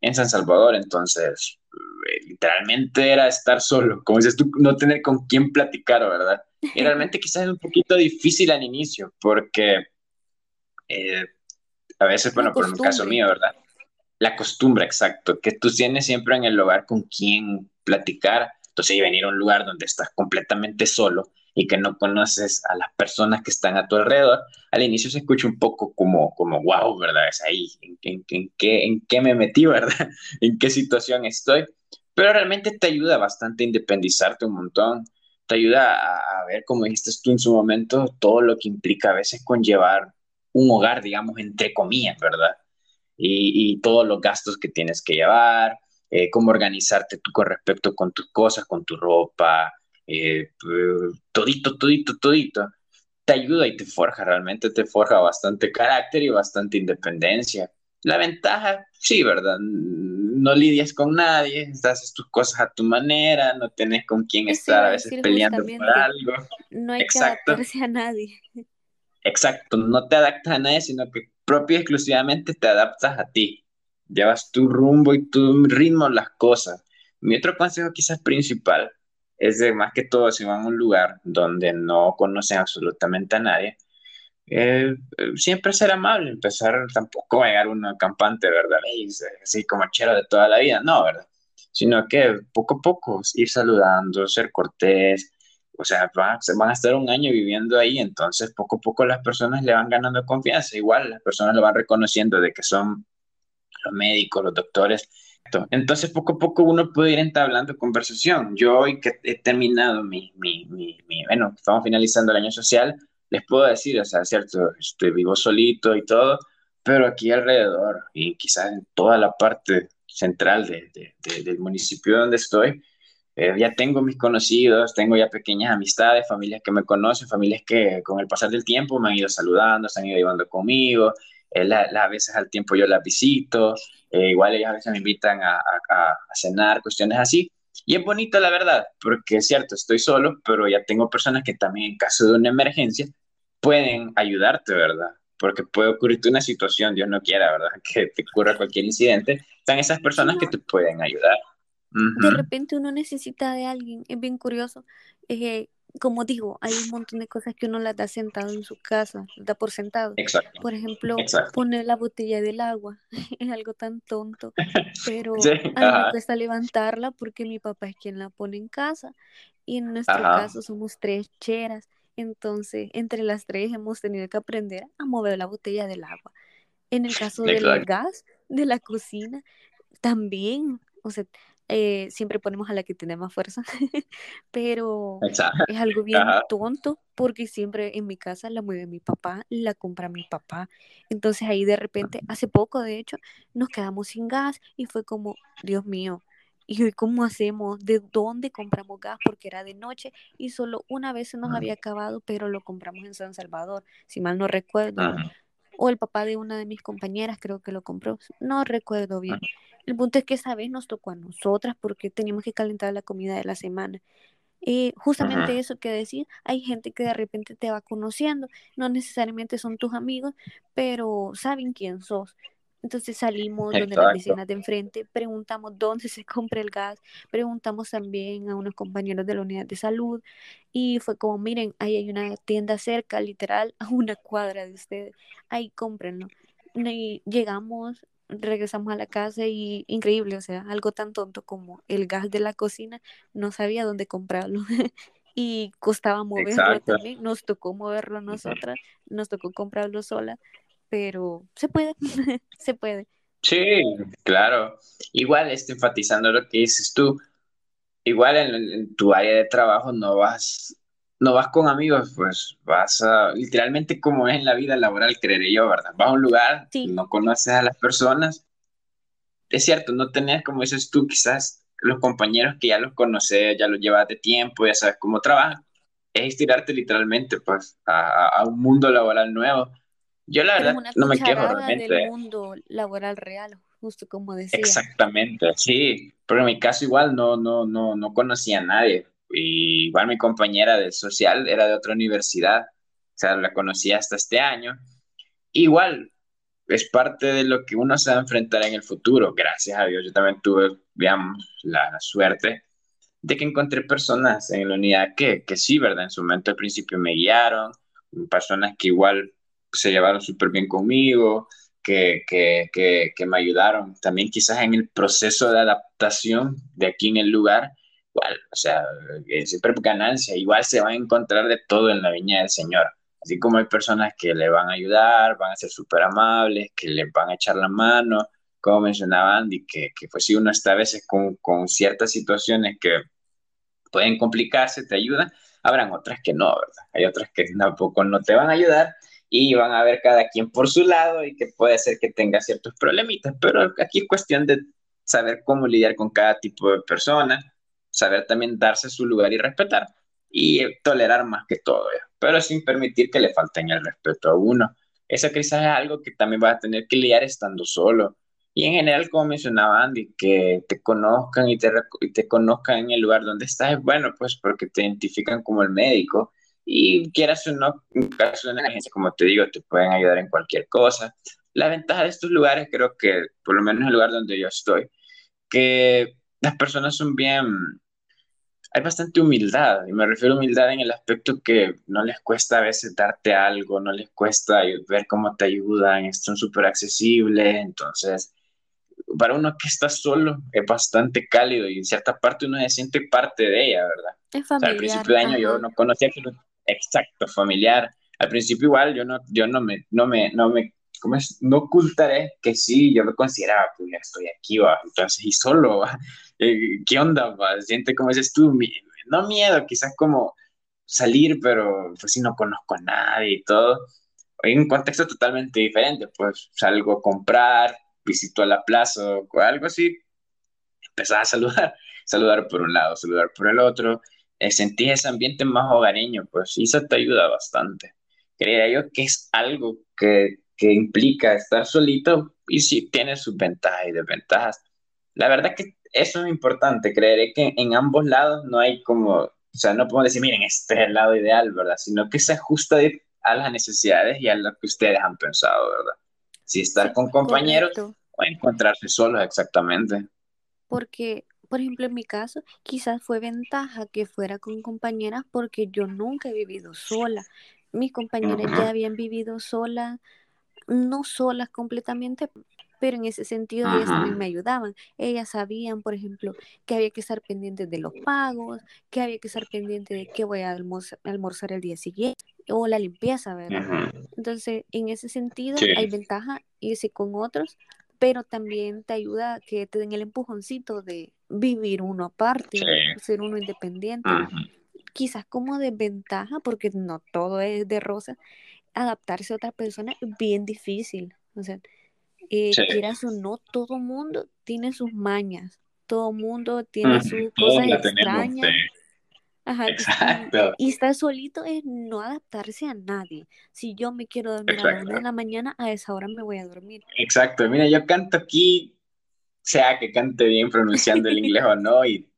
en San Salvador, entonces, eh, literalmente era estar solo, como dices tú, no tener con quién platicar, ¿verdad? Y realmente quizás es un poquito difícil al inicio, porque eh, a veces, bueno, por un caso mío, ¿verdad? La costumbre, exacto, que tú tienes siempre en el hogar con quién platicar. Entonces, y venir a un lugar donde estás completamente solo y que no conoces a las personas que están a tu alrededor, al inicio se escucha un poco como, como wow, ¿verdad? Es ahí, ¿en, en, qué, ¿en qué me metí, ¿verdad? ¿En qué situación estoy? Pero realmente te ayuda bastante a independizarte un montón, te ayuda a, a ver, como dijiste tú en su momento, todo lo que implica a veces conllevar un hogar, digamos, entre comillas, ¿verdad? Y, todos los gastos que tienes que llevar, eh, cómo organizarte tú con respecto con tus cosas, con tu ropa, eh, todito, todito, todito, te ayuda y te forja, realmente te forja bastante carácter y bastante independencia. La ventaja, sí, ¿verdad? No lidias con nadie, haces tus cosas a tu manera, no tienes con quién estar a veces peleando por algo. No hay que adaptarse a nadie. Exacto, no te adaptas a nadie, sino que propio y exclusivamente te adaptas a ti. Llevas tu rumbo y tu ritmo las cosas. Mi otro consejo quizás principal es de más que todo si van a un lugar donde no conocen absolutamente a nadie, eh, siempre ser amable, empezar tampoco a llegar uno campante, ¿verdad? así como chero de toda la vida, no, ¿verdad? Sino que poco a poco ir saludando, ser cortés, o sea, van, van, a estar un año viviendo ahí, entonces poco a poco las personas le van ganando confianza, igual las personas lo van reconociendo de que son los médicos, los doctores. Entonces poco a poco uno puede ir entablando conversación. Yo hoy que he terminado mi, mi, mi, bueno, estamos finalizando el año social, les puedo decir, o sea, cierto, estoy vivo solito y todo, pero aquí alrededor y quizás en toda la parte central de, del municipio donde estoy, eh, ya tengo mis conocidos, tengo ya pequeñas amistades, familias que me conocen, familias que con el pasar del tiempo me han ido saludando, se han ido llevando conmigo, eh, a veces al tiempo yo las visito, eh, igual ellas a veces me invitan a, a, cenar, cuestiones así. Y es bonito, la verdad, porque es cierto, estoy solo, pero ya tengo personas que también en caso de una emergencia pueden ayudarte, ¿verdad? Porque puede ocurrirte una situación, Dios no quiera, ¿verdad? Que te ocurra cualquier incidente. Están esas personas que te pueden ayudar. De repente uno necesita de alguien, es bien curioso. Eh, como digo, hay un montón de cosas que uno las da sentado en su casa, da por sentado. Por ejemplo, poner la botella del agua, es algo tan tonto, pero a mí me cuesta levantarla porque mi papá es quien la pone en casa y en nuestro caso somos tres cheras, entonces entre las tres hemos tenido que aprender a mover la botella del agua. En el caso del gas, de la cocina, también, o sea, eh, siempre ponemos a la que tiene más fuerza, pero es algo bien tonto porque siempre en mi casa la mueve mi papá, la compra mi papá. Entonces ahí de repente, hace poco de hecho, nos quedamos sin gas y fue como, Dios mío, ¿y hoy cómo hacemos? ¿De dónde compramos gas? Porque era de noche y solo una vez se nos había acabado, pero lo compramos en San Salvador, si mal no recuerdo. O el papá de una de mis compañeras creo que lo compró, no recuerdo bien. El punto es que esa vez nos tocó a nosotras porque teníamos que calentar la comida de la semana. Eh, justamente eso que decir, hay gente que de repente te va conociendo, no necesariamente son tus amigos, pero saben quién sos. Entonces salimos donde las vecinas de enfrente, preguntamos dónde se compra el gas, preguntamos también a unos compañeros de la unidad de salud y fue como, miren, ahí hay una tienda cerca, literal, a una cuadra de ustedes, ahí cómprenlo. Y llegamos, regresamos a la casa y increíble, o sea, algo tan tonto como el gas de la cocina, no sabía dónde comprarlo y costaba moverlo también, nos tocó moverlo nosotras, nos tocó comprarlo sola, pero se puede, se puede. Sí, claro. Igual, este, enfatizando lo que dices tú, igual en, en tu área de trabajo no vas, no vas con amigos, pues vas a, literalmente como es en la vida laboral, creeré yo, ¿verdad? Vas a un lugar, Sí, no conoces a las personas, es cierto, no tenés, como dices tú, quizás los compañeros que ya los conoces, ya los llevas de tiempo, ya sabes cómo trabajan, es estirarte literalmente, pues, a, a un mundo laboral nuevo. Yo la verdad no me quejo cucharada del realmente, mundo laboral real, justo como decía. exactamente, sí, pero en mi caso igual no, no, no, no conocía a nadie. Y igual mi compañera de social era de otra universidad, o sea, la conocí hasta este año. Igual, es parte de lo que uno se va a enfrentar en el futuro. Gracias a Dios, yo también tuve, digamos, la, la suerte de que encontré personas en la unidad que, que sí, ¿verdad? En su momento al principio me guiaron, personas que igual se llevaron súper bien conmigo, que, que, que, me ayudaron también quizás en el proceso de adaptación de aquí en el lugar. Igual, o sea, eh, siempre ganancia, igual se va a encontrar de todo en la viña del Señor. Así como hay personas que le van a ayudar, van a ser súper amables, que le van a echar la mano, como mencionaba Andy, que, que pues si uno está a veces con, con ciertas situaciones que pueden complicarse, te ayudan, habrán otras que no, ¿verdad? Hay otras que tampoco no te van a ayudar y van a ver cada quien por su lado y que puede ser que tenga ciertos problemitas, pero aquí es cuestión de saber cómo lidiar con cada tipo de persona, saber también darse su lugar y respetar y tolerar más que todo, pero sin permitir que le falten el respeto a uno. Eso quizás es algo que también vas a tener que lidiar estando solo. Y en general, como mencionaba Andy, que te conozcan y te, y te conozcan en el lugar donde estás es bueno, pues porque te identifican como el médico y quieras o no, en caso de una emergencia, como te digo, te pueden ayudar en cualquier cosa. La ventaja de estos lugares, creo que, por lo menos en el lugar donde yo estoy, que las personas son bien, hay bastante humildad, y me refiero a humildad en el aspecto que no les cuesta a veces darte algo, no les cuesta ver cómo te ayudan, son súper accesibles, entonces para uno que está solo es bastante cálido y en cierta parte uno se siente parte de ella, ¿verdad? Es O sea, al familiar, principio de año yo ajá. no conocía que exacto familiar. Al principio igual yo no, yo no me, no me, no me, ¿cómo es? No ocultaré que sí, yo me consideraba, pues ya estoy aquí, va, entonces y solo, va. Eh, ¿Qué onda, va? Siente como dices tú, mi- no miedo, quizás como salir, pero pues si no conozco a nadie y todo. En un contexto totalmente diferente, pues salgo a comprar, visito a la plaza o algo así, empezás a saludar, saludar por un lado, saludar por el otro, eh, sentís ese ambiente más hogareño, pues y eso te ayuda bastante. Creía yo que es algo que, que implica estar solito y sí tiene sus ventajas y desventajas. La verdad que eso es importante, creeré que en ambos lados no hay como, o sea, no podemos decir, miren, este es el lado ideal, ¿verdad? Sino que se ajusta a las necesidades y a lo que ustedes han pensado, ¿verdad? Si estar Sí, con compañeros correcto. o encontrarse solos, exactamente. Porque, por ejemplo, en mi caso, quizás fue ventaja que fuera con compañeras porque yo nunca he vivido sola. Mis compañeras ya habían vivido solas no solas completamente, pero en ese sentido ellas también me ayudaban. Ellas sabían, por ejemplo, que había que estar pendientes de los pagos, que había que estar pendiente de qué voy a almorzar, almorzar el día siguiente, o la limpieza, ¿verdad? Entonces, en ese sentido, Sí, hay ventaja irse con otros, pero también te ayuda a que te den el empujoncito de vivir uno aparte, sí. ser uno independiente. Quizás como desventaja, porque no todo es de rosa, adaptarse a otra persona es bien difícil. O sea, eh, Sí. quieras o no, todo mundo tiene sus mañas, todo mundo tiene sus Todos cosas la tenemos, sí. extrañas. Ajá, y, y, Exacto, y estar solito es no adaptarse a nadie. Si yo me quiero dormir a la una de exacto, la mañana, a esa hora me voy a dormir. exacto. Mira, yo canto aquí, sea que cante bien pronunciando el inglés o no, y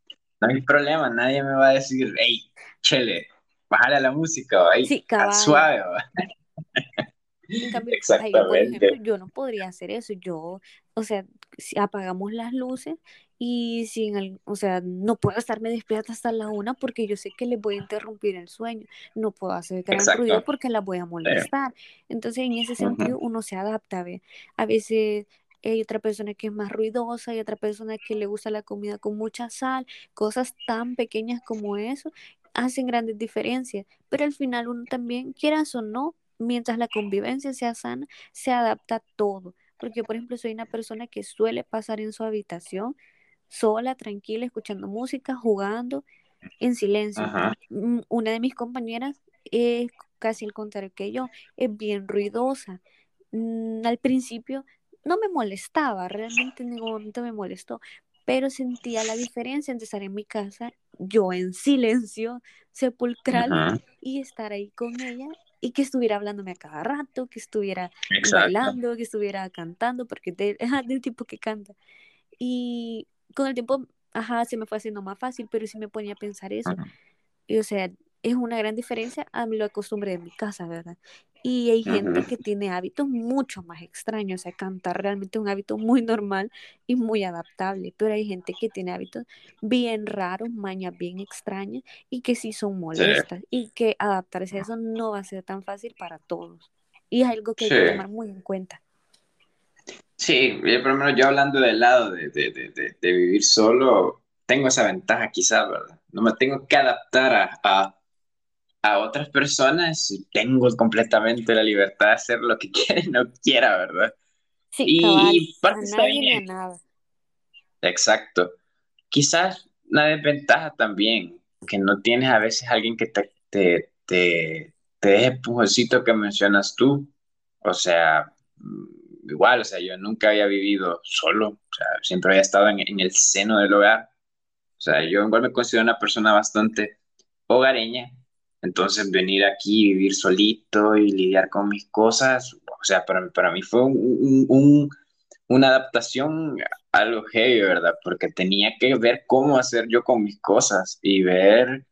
no hay problema, nadie me va a decir, hey, chele, bájale a la música, o hey, Sí, suave, o". En cambio, ahí, por ejemplo, yo no podría hacer eso. Yo, o sea, si apagamos las luces y sin, al- o sea, no puedo estarme despierta hasta la una porque yo sé que les voy a interrumpir el sueño. No puedo hacer gran ruido porque las voy a Sí. molestar. Entonces, en ese sentido, uno se adapta, ¿ve? A veces hay otra persona que es más ruidosa, hay otra persona que le gusta la comida con mucha sal, cosas tan pequeñas como eso hacen grandes diferencias. Pero al final uno también, quieras o no, mientras la convivencia sea sana, se adapta a todo. porque por ejemplo soy una persona que suele pasar en su habitación sola, tranquila, escuchando música, jugando en silencio. Mm, una de mis compañeras es casi el contrario que yo, es bien ruidosa. Mm, al principio no me molestaba, realmente en ningún momento me molestó, pero sentía la diferencia entre estar en mi casa, yo en silencio, sepulcral, y estar ahí con ella y que estuviera hablándome a cada rato, que estuviera bailando, que estuviera cantando, porque es del tipo que canta. Y con el tiempo, ajá, se me fue haciendo más fácil, pero sí me ponía a pensar eso. Y, o sea, es una gran diferencia a lo costumbre de mi casa, ¿verdad? Y hay gente que tiene hábitos mucho más extraños, o sea, cantar realmente es un hábito muy normal y muy adaptable, pero hay gente que tiene hábitos bien raros, mañas bien extrañas y que sí son molestas y que adaptarse a eso no va a ser tan fácil para todos. Y es algo que hay que tomar muy en cuenta. Sí, por lo menos yo hablando del lado de, de, de, de vivir solo, tengo esa ventaja quizás, ¿verdad? No me tengo que adaptar a a otras personas tengo completamente la libertad de hacer lo que quiera y no quiera, ¿verdad? Sí, y parte a nadie nada. Exacto. Quizás una desventaja también, que no tienes a veces alguien que te, te, te, te deje el que mencionas tú. O sea, mm, igual, o sea, yo nunca había vivido solo, o sea, siempre había estado en, en el seno del hogar. O sea, yo igual me considero una persona bastante hogareña, entonces venir aquí, vivir solito y lidiar con mis cosas, o sea, para, para mí fue un, una adaptación algo heavy, ¿verdad? Porque tenía que ver cómo hacer yo con mis cosas y ver,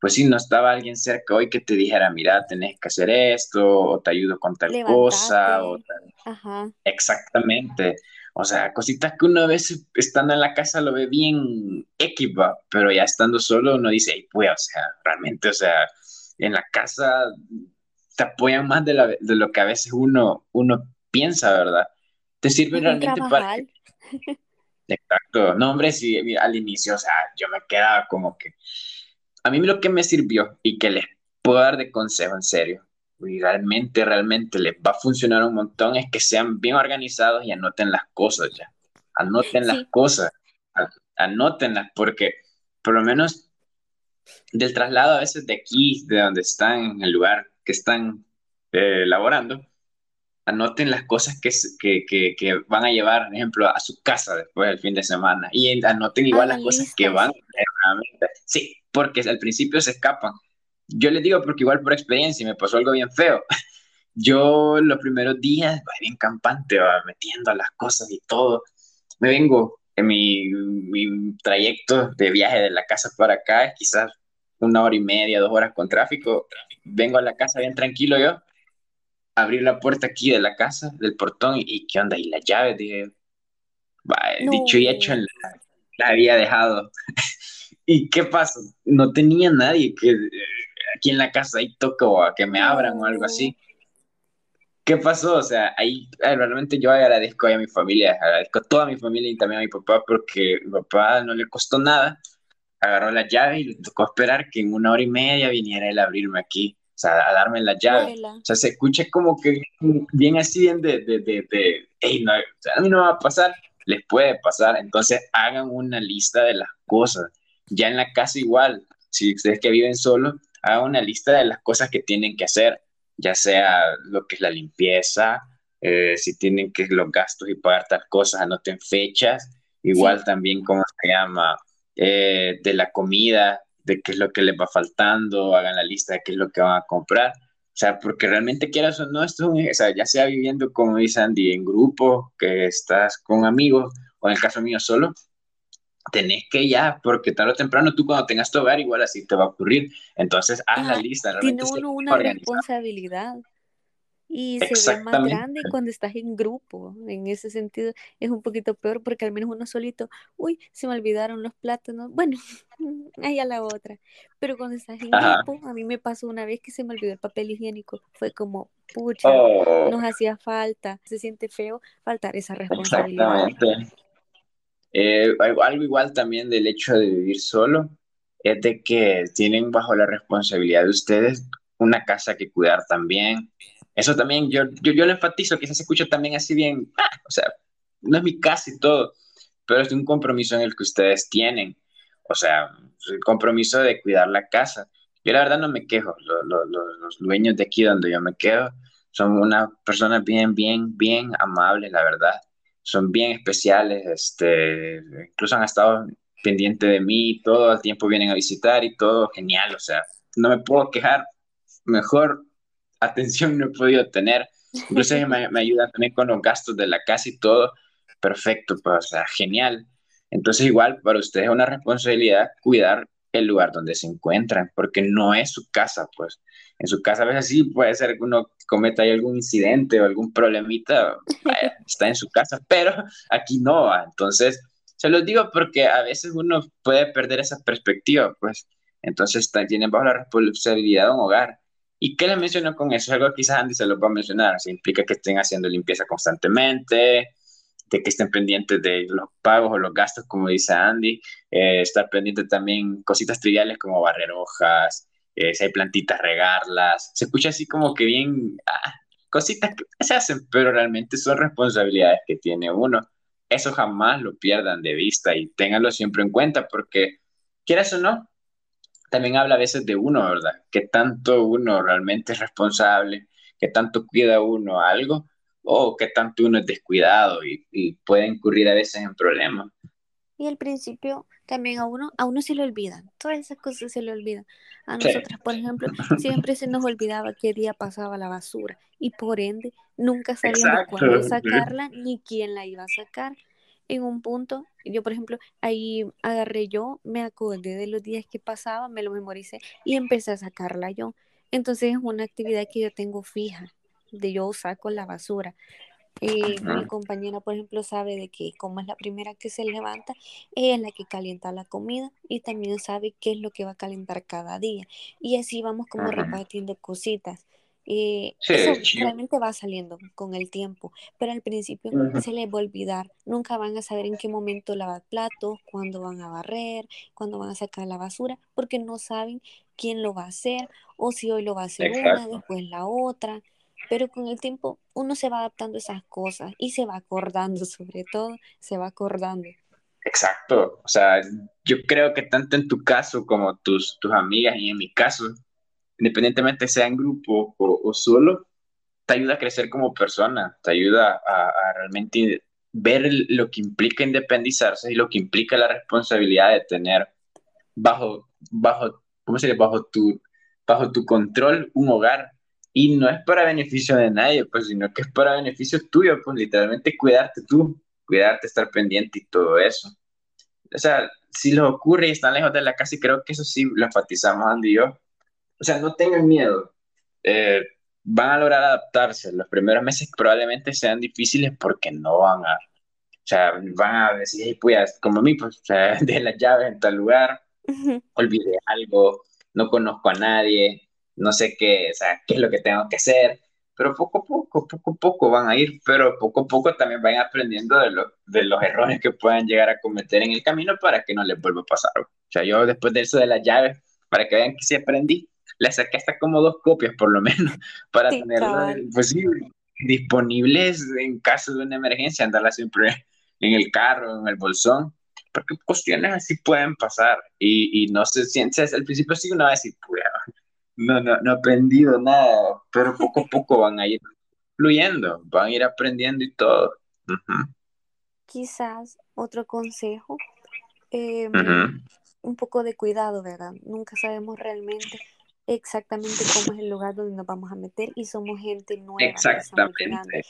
pues si no estaba alguien cerca hoy que te dijera, mira, tenés que hacer esto, o te ayudo con tal cosa, o Ajá. Exactamente. O sea, cositas que uno a veces estando en la casa lo ve bien equipa, pero ya estando solo uno dice, pues, o sea, realmente, o sea, en la casa te apoyan más de, lo que a veces uno, uno piensa, ¿verdad? Te sirve realmente para... Exacto. No, hombre, sí, al inicio, o sea, yo me quedaba como que... A mí lo que me sirvió y que les puedo dar de consejo, en serio, y realmente, realmente les va a funcionar un montón, es que sean bien organizados y anoten las cosas ya. Anoten las cosas, anótenlas, porque por lo menos del traslado a veces de aquí, de donde están, en el lugar que están eh, elaborando, anoten las cosas que, que, que, van a llevar, por ejemplo, a su casa después del fin de semana y anoten igual las cosas que van Sí, porque al principio se escapan. Yo les digo porque igual por experiencia me pasó algo bien feo. Yo los primeros días, bien campante, va, metiendo las cosas y todo. Me vengo en mi, mi trayecto de viaje de la casa para acá es quizás una hora y media, dos horas con tráfico. Vengo a la casa bien tranquilo yo, abrir la puerta aquí de la casa, del portón, y ¿qué onda? Y la llave, dije, dicho y hecho, la, había dejado. ¿Y qué pasó? No tenía nadie que aquí en la casa ahí toco a que me abran o algo así. ¿Qué pasó? O sea, ahí realmente yo agradezco a mi familia, agradezco a toda mi familia y también a mi papá porque mi papá no le costó nada, agarró la llave y le tocó esperar que en una hora y media viniera él a abrirme aquí, o sea, a darme la llave. O sea, se escucha como que bien así, bien de, de, de, de hey, no, a mí no va a pasar, les puede pasar. Entonces hagan una lista de las cosas. Ya en la casa igual, si ustedes que viven solo, hagan una lista de las cosas que tienen que hacer ya sea lo que es la limpieza, eh, si tienen que los gastos y pagar tal cosas, anoten fechas, igual también, ¿cómo se llama? Eh, de la comida, de qué es lo que les va faltando, hagan la lista de qué es lo que van a comprar. O sea, porque realmente quieras o no, esto o sea, ya sea viviendo, como dice Andy, en grupo, que estás con amigos, o en el caso mío solo, tenés que ya, porque tarde o temprano tú cuando tengas tu hogar, igual así te va a ocurrir. Entonces, haz la lista. Tiene uno una responsabilidad y se ve más grande cuando estás en grupo. En ese sentido es un poquito peor porque al menos uno solito, uy, se me olvidaron los plátanos. Bueno, ahí a la otra. Pero cuando estás en grupo, a mí me pasó una vez que se me olvidó el papel higiénico. Fue como, pucha, oh. nos hacía falta. Se siente feo faltar esa responsabilidad. Exactamente. Eh, algo igual también del hecho de vivir solo es de que tienen bajo la responsabilidad de ustedes una casa que cuidar también. Eso también yo, yo, yo lo enfatizo, quizás se escucha también así bien, ah, o sea, no es mi casa y todo, pero es un compromiso en el que ustedes tienen. O sea, el compromiso de cuidar la casa. Yo la verdad no me quejo. Los, dueños de aquí donde yo me quedo son una persona bien, bien, bien amable, la verdad. Son bien especiales. Este, incluso han estado pendientes de mí, todo el tiempo vienen a visitar y todo genial. O sea, no me puedo quejar. Mejor atención no he podido tener. Incluso me, me ayudan también con los gastos de la casa y todo. Perfecto, pues, o sea, genial. Entonces, igual, para ustedes es una responsabilidad cuidar el lugar donde se encuentran, porque no es su casa, pues. En su casa a veces sí puede ser que uno cometa algún incidente o algún problemita, está en su casa, pero aquí no. Entonces, se los digo porque a veces uno puede perder esa perspectiva, pues. Entonces, tienen bajo la responsabilidad de un hogar. ¿Y qué les menciono con eso? Algo quizás Andy se lo va a mencionar. Se implica que estén haciendo limpieza constantemente, de que estén pendientes de los pagos o los gastos, como dice Andy, eh, estar pendiente también cositas triviales como barrer hojas, eh, si hay plantitas, regarlas. Se escucha así como que bien, ah, cositas que se hacen, pero realmente son responsabilidades que tiene uno. Eso jamás lo pierdan de vista y ténganlo siempre en cuenta porque, quieras o no, también habla a veces de uno, ¿verdad? Que tanto uno realmente es responsable, que tanto cuida uno algo o qué tanto uno es descuidado y, puede incurrir a veces en problemas. Y al principio también a uno, a uno se le olvidan, todas esas cosas se le olvidan. A nosotras, por ejemplo, siempre se nos olvidaba qué día pasaba la basura y por ende nunca sabíamos cuándo sacarla ni quién la iba a sacar. En un punto, yo por ejemplo, ahí agarré yo, me acordé de los días que pasaba, me lo memoricé y empecé a sacarla yo. Entonces es una actividad que yo tengo fija de yo saco la basura. Eh, mi compañera, por ejemplo, sabe de que como es la primera que se levanta, ella es la que calienta la comida y también sabe qué es lo que va a calentar cada día. Y así vamos como repartiendo cositas. Eh, eso realmente va saliendo con el tiempo, pero al principio se les va a olvidar. Nunca van a saber en qué momento lavar platos, cuándo van a barrer, cuándo van a sacar la basura, porque no saben quién lo va a hacer o si hoy lo va a hacer una, después la otra pero con el tiempo uno se va adaptando a esas cosas y se va acordando, sobre todo, se va acordando. Exacto, o sea, yo creo que tanto en tu caso como tus, tus amigas y en mi caso, independientemente sea en grupo o, solo, te ayuda a crecer como persona, te ayuda a, realmente ver lo que implica independizarse y lo que implica la responsabilidad de tener bajo, bajo, ¿cómo se Bajo tu, bajo tu control un hogar y no es para beneficio de nadie, pues, sino que es para beneficio tuyo, pues, literalmente cuidarte tú, cuidarte, estar pendiente y todo eso. O sea, si les ocurre y están lejos de la casa, y creo que eso sí lo enfatizamos Andy y yo, o sea, no tengan miedo. Eh, van a lograr adaptarse. Los primeros meses probablemente sean difíciles porque no van a, o sea, van a decir, hey, pues, como a mí, pues, o sea, de las llaves en tal lugar, olvidé algo, no conozco a nadie, no sé qué, o sea, qué es lo que tengo que hacer, pero poco a poco, poco a poco van a ir, pero poco a poco también van aprendiendo de, de los errores que puedan llegar a cometer en el camino para que no les vuelva a pasar. O sea, yo después de eso de las llaves, para que vean que sí aprendí, le saqué hasta como dos copias por lo menos, para tenerlas pues, disponibles en caso de una emergencia, andarlas siempre en el carro, en el bolsón, porque cuestiones así pueden pasar y, y no se siente, al principio sí uno va a decir, pues, no, no, no he aprendido nada, pero poco a poco van a ir fluyendo, van a ir aprendiendo y todo. Quizás otro consejo, em, un poco de cuidado, ¿verdad? Nunca sabemos realmente exactamente cómo es el lugar donde nos vamos a meter y somos gente nueva. Exactamente.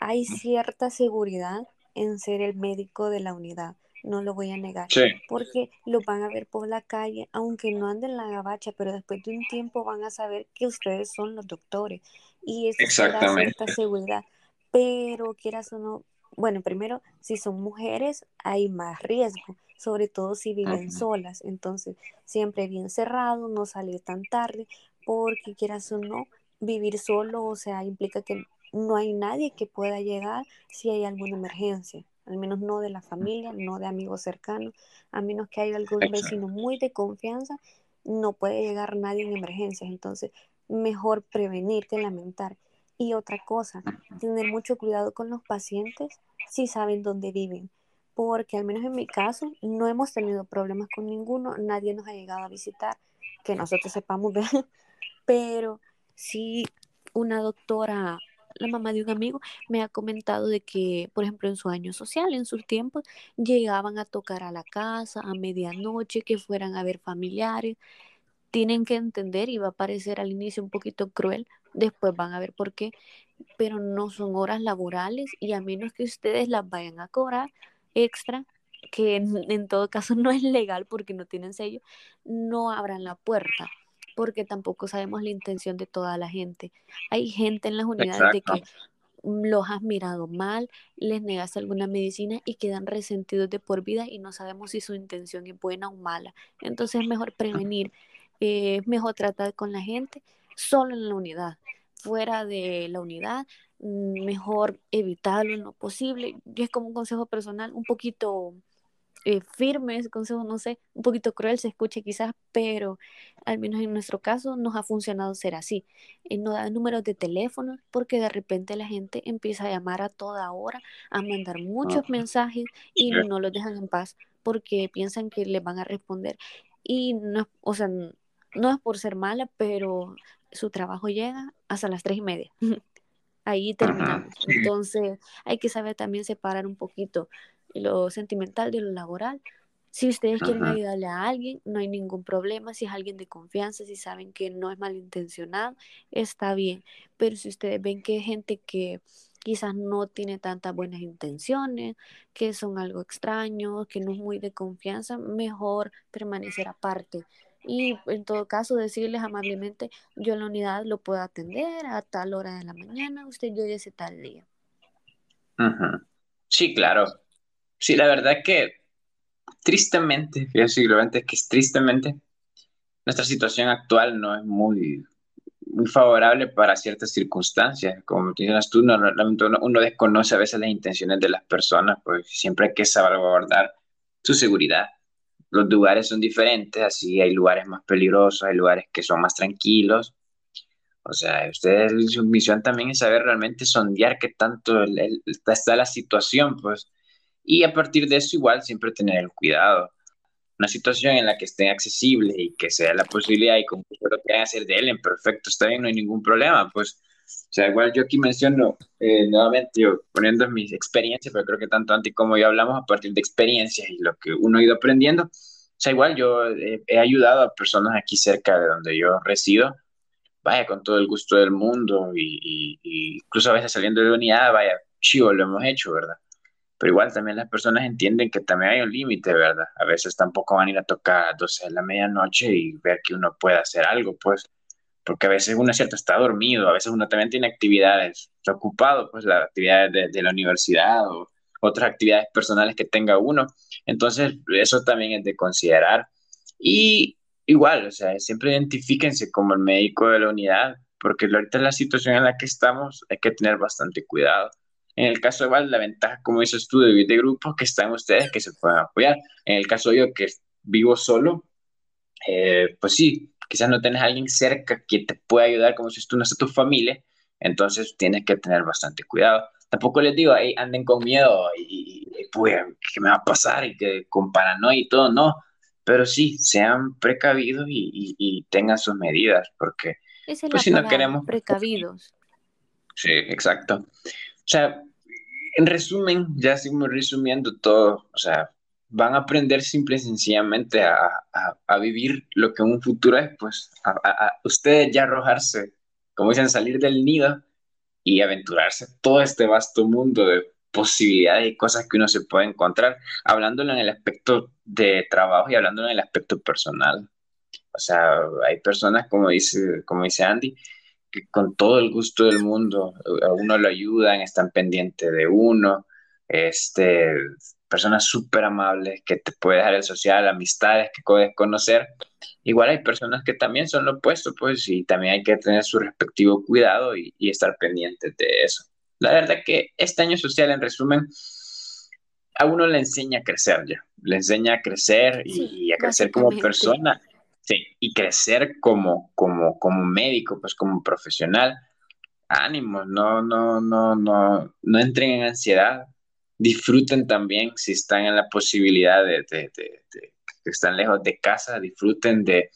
Hay cierta seguridad en ser el médico de la unidad no lo voy a negar, porque lo van a ver por la calle, aunque no anden en la gabacha, pero después de un tiempo van a saber que ustedes son los doctores y eso da cierta seguridad, pero quieras o no, bueno, primero, si son mujeres hay más riesgo, sobre todo si viven solas, entonces siempre bien cerrado, no salir tan tarde, porque quieras o no, vivir solo, o sea, implica que no hay nadie que pueda llegar si hay alguna emergencia al menos no de la familia, no de amigos cercanos, a menos que haya algún vecino muy de confianza, no puede llegar nadie en emergencias. Entonces, mejor prevenir que lamentar. Y otra cosa, tener mucho cuidado con los pacientes si saben dónde viven, porque al menos en mi caso no hemos tenido problemas con ninguno, nadie nos ha llegado a visitar, que nosotros sepamos ver, pero sí una doctora, la mamá de un amigo, me ha comentado de que, por ejemplo, en su año social, en sus tiempos, llegaban a tocar a la casa a medianoche, que fueran a ver familiares. Tienen que entender, y va a parecer al inicio un poquito cruel, después van a ver por qué, pero no son horas laborales y a menos que ustedes las vayan a cobrar extra, que en, todo caso no es legal porque no tienen sello, no abran la puerta porque tampoco sabemos la intención de toda la gente. Hay gente en las unidades de que los has mirado mal, les negas alguna medicina y quedan resentidos de por vida y no sabemos si su intención es buena o mala. Entonces es mejor prevenir, eh, es mejor tratar con la gente solo en la unidad. Fuera de la unidad, mm, mejor evitarlo en lo posible. Y es como un consejo personal, un poquito eh, firme ese consejo, no sé, un poquito cruel se escuche quizás, pero al menos en nuestro caso nos ha funcionado ser así. Eh, no da números de teléfono porque de repente la gente empieza a llamar a toda hora, a mandar muchos mensajes y no los dejan en paz porque piensan que les van a responder. Y no, o sea, no es por ser mala, pero su trabajo llega hasta las tres y media. Ahí terminamos. Entonces hay que saber también separar un poquito lo sentimental de lo laboral. Si ustedes quieren ayudarle a alguien, no hay ningún problema. Si es alguien de confianza, si saben que no es malintencionado, está bien. Pero si ustedes ven que es gente que quizás no tiene tantas buenas intenciones, que son algo extraño, que no es muy de confianza, mejor permanecer aparte y en todo caso decirles amablemente, yo en la unidad lo puedo atender a tal hora de la mañana, usted yo ese tal día. Sí, claro. Sí, la verdad que tristemente, fíjate, que es tristemente, nuestra situación actual no es muy, muy favorable para ciertas circunstancias. Como mencionas tú, no, uno, uno desconoce a veces las intenciones de las personas, pues siempre hay que salvaguardar su seguridad los lugares son diferentes, así hay lugares más peligrosos, hay lugares que son más tranquilos. O sea, ustedes, su misión también es saber realmente sondear qué tanto está la situación, pues. Y a partir de eso, igual, siempre tener el cuidado. Una situación en la que esté accesible y que sea la posibilidad y con lo que hacer de él en perfecto, está bien, no hay ningún problema, pues. O sea, igual yo aquí menciono eh, nuevamente, yo poniendo mis experiencias, pero creo que tanto Anti como yo hablamos a partir de experiencias y lo que uno ha ido aprendiendo. O sea, igual yo he ayudado a personas aquí cerca de donde yo resido, vaya, con todo el gusto del mundo y, incluso a veces saliendo de la unidad, vaya, chivo, lo hemos hecho, ¿verdad? Pero igual también las personas entienden que también hay un límite, ¿verdad? A veces tampoco van a ir a tocar a 12 de la medianoche y ver que uno puede hacer algo, pues porque a veces uno es cierto está dormido, a veces uno también tiene actividades, está ocupado, pues las actividades de, la universidad o otras actividades personales que tenga uno. Entonces, eso también es de considerar. Y igual, o sea, siempre identifíquense como el médico de la unidad, porque ahorita la situación en la que estamos hay que tener bastante cuidado. En el caso de Val, la ventaja, como dices tú, de, de grupos que están ustedes que se pueden apoyar. En el caso yo que vivo solo, eh, pues sí, quizás no tienes a alguien cerca que te pueda ayudar, como si tú no estás tu familia, entonces tienes que tener bastante cuidado. Tampoco les digo, hey, anden con miedo y, pues, ¿qué me va a pasar? Y que con paranoia y todo, no. Pero sí, sean precavidos y, tengan sus medidas, porque pues, si no queremos... Precavidos. Sí, exacto. O sea, en resumen, ya seguimos resumiendo todo, o sea, van a aprender simple y sencillamente a, a, vivir lo que en un futuro es, pues a, ustedes ya arrojarse, como dicen, salir del nido y aventurarse todo este vasto mundo de posibilidades y cosas que uno se puede encontrar, hablándolo en el aspecto de trabajo y hablándolo en el aspecto personal. O sea, hay personas, como dice, como dice Andy, que con todo el gusto del mundo a uno lo ayudan, están pendientes de uno, este, personas súper amables que te puede dejar el social, amistades que puedes conocer. Igual hay personas que también son lo opuesto, pues, y también hay que tener su respectivo cuidado y, estar pendientes de eso. La verdad que este año social, en resumen, a uno le enseña a crecer ya, le enseña a crecer y, a crecer como persona. Sí, y crecer como, como, como médico, pues como profesional, ánimo, no, no, no, no, no entren en ansiedad, disfruten también si están en la posibilidad de, de, de, de que están lejos de casa, disfruten de,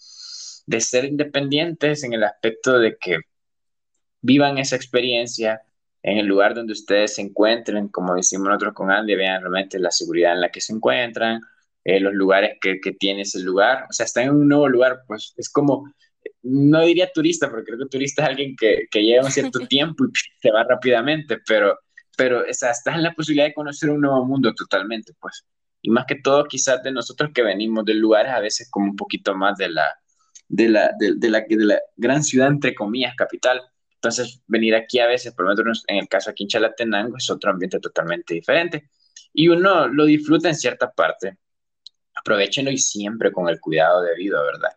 de ser independientes en el aspecto de que vivan esa experiencia en el lugar donde ustedes se encuentren, como decimos nosotros con Andy, vean realmente la seguridad en la que se encuentran, eh, los lugares que, que, tiene ese lugar, o sea, están en un nuevo lugar, pues es como, no diría turista, porque creo que turista es alguien que, que lleva un cierto tiempo y se va rápidamente, pero, pero o sea, estás en la posibilidad de conocer un nuevo mundo totalmente, pues. Y más que todo, quizás de nosotros que venimos de lugares a veces como un poquito más de la, de la, de, de la, de la gran ciudad, entre comillas, capital, entonces, venir aquí a veces, por ejemplo, en el caso aquí en Chalatenango, es otro ambiente totalmente diferente. Y uno lo disfruta en cierta parte. Aprovechenlo y siempre con el cuidado debido, ¿verdad?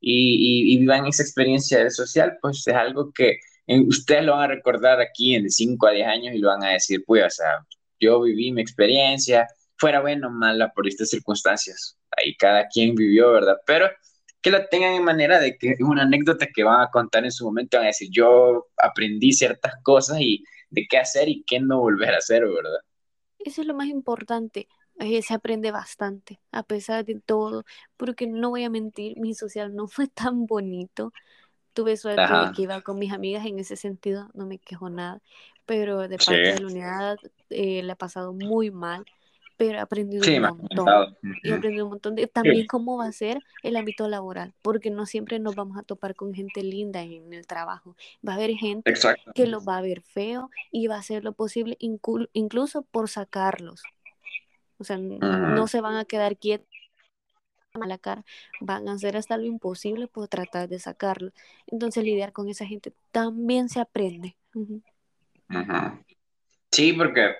Y, y, vivan esa experiencia social, pues es algo que ustedes lo van a recordar aquí en de 5 a 10 años y lo van a decir, pues, o sea, yo viví mi experiencia, fuera bueno o mala por estas circunstancias. Ahí cada quien vivió, ¿verdad? Pero que la tengan en manera de que es una anécdota que van a contar en su momento, van a decir, yo aprendí ciertas cosas y de qué hacer y qué no volver a hacer, ¿verdad? Eso es lo más importante. Eh, se aprende bastante, a pesar de todo, porque no voy a mentir, mi social no fue tan bonito. Tuve suerte de que iba con mis amigas en ese sentido, no me quejo nada, pero de parte de la unidad eh, le ha pasado muy mal pero he aprendido un montón. He aprendido un montón de también cómo va a ser el ámbito laboral, porque no siempre nos vamos a topar con gente linda en el trabajo. Va a haber gente que lo va a ver feo y va a hacer lo posible incluso por sacarlos. O sea, no se van a quedar quietos a la cara, van a hacer hasta lo imposible por tratar de sacarlos. Entonces lidiar con esa gente también se aprende. Sí, porque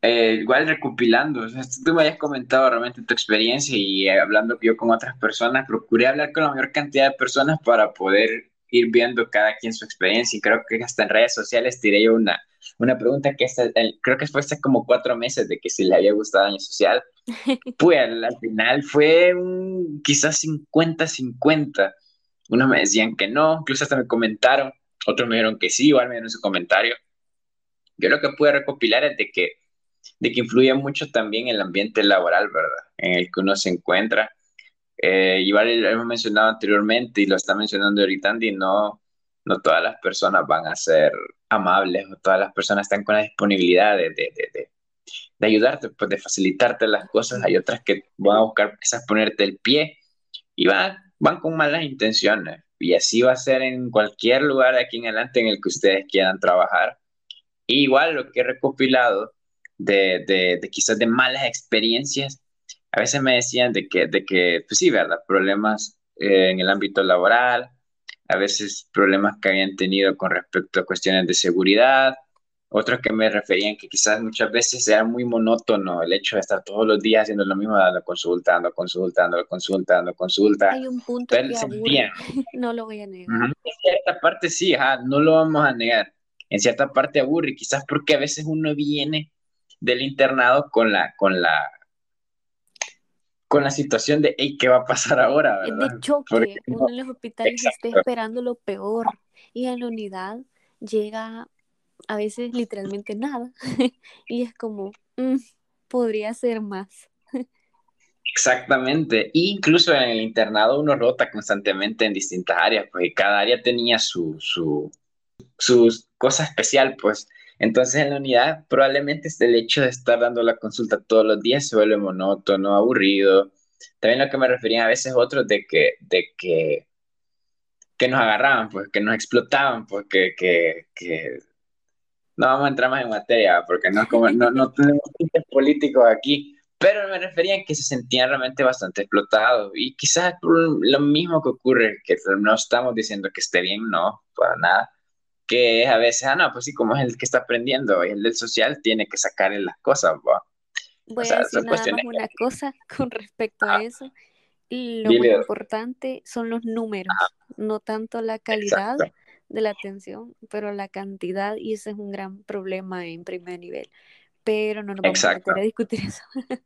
eh, igual recopilando, tú me habías comentado realmente tu experiencia y eh, hablando yo con otras personas, procuré hablar con la mayor cantidad de personas para poder ir viendo cada quien su experiencia y creo que hasta en redes sociales tiré yo una, una pregunta que hasta, creo que fue hace como cuatro meses de que si le había gustado Año Social, pues al, final fue un, quizás 50-50, unos me decían que no, incluso hasta me comentaron, otros me dijeron que sí, igual me dieron su comentario. Yo lo que pude recopilar es de que de que influye mucho también el ambiente laboral, ¿verdad? En el que uno se encuentra. Eh, lo hemos mencionado anteriormente y lo está mencionando ahorita Andy, no, no todas las personas van a ser amables o todas las personas están con la disponibilidad de, de, de, de ayudarte, pues de facilitarte las cosas. Hay otras que van a buscar quizás ponerte el pie y van, van con malas intenciones. Y así va a ser en cualquier lugar de aquí en adelante en el que ustedes quieran trabajar. igual lo que he recopilado de, de, quizás de malas experiencias. A veces me decían de que, de que pues sí, ¿verdad? Problemas eh, en el ámbito laboral, a veces problemas que habían tenido con respecto a cuestiones de seguridad, otros que me referían que quizás muchas veces era muy monótono el hecho de estar todos los días haciendo lo mismo, dando consultando, consultando, consultando, consulta. Hay un punto que aburre. no lo voy a negar. En cierta parte sí, no lo vamos a negar. En cierta parte aburre, quizás porque a veces uno viene del internado con la, con la, con la situación de, hey, ¿qué va a pasar ahora? ¿verdad? De choque, uno en los hospitales está esperando lo peor y en la unidad llega a veces literalmente nada y es como, mm, podría ser más. Exactamente, incluso en el internado uno rota constantemente en distintas áreas, porque cada área tenía su, su, su cosa especial, pues entonces en la unidad probablemente el hecho de estar dando la consulta todos los días se vuelve monótono, aburrido. También lo que me referían a veces otros de que, de que, que nos agarraban, pues, que nos explotaban, pues, que, que, no vamos a entrar más en materia, porque no, como, no, no tenemos políticos aquí, pero me referían que se sentían realmente bastante explotados. Y quizás lo mismo que ocurre, que no estamos diciendo que esté bien, no, para nada, que a veces, ah, no, pues sí, como es el que está aprendiendo y el del social tiene que sacarle las cosas, ¿va? Voy a decir nada más una cosa con respecto a eso. Lo más importante son los números, no tanto la calidad de la atención, pero la cantidad, y ese es un gran problema en primer nivel. Pero no nos vamos a, a discutir eso.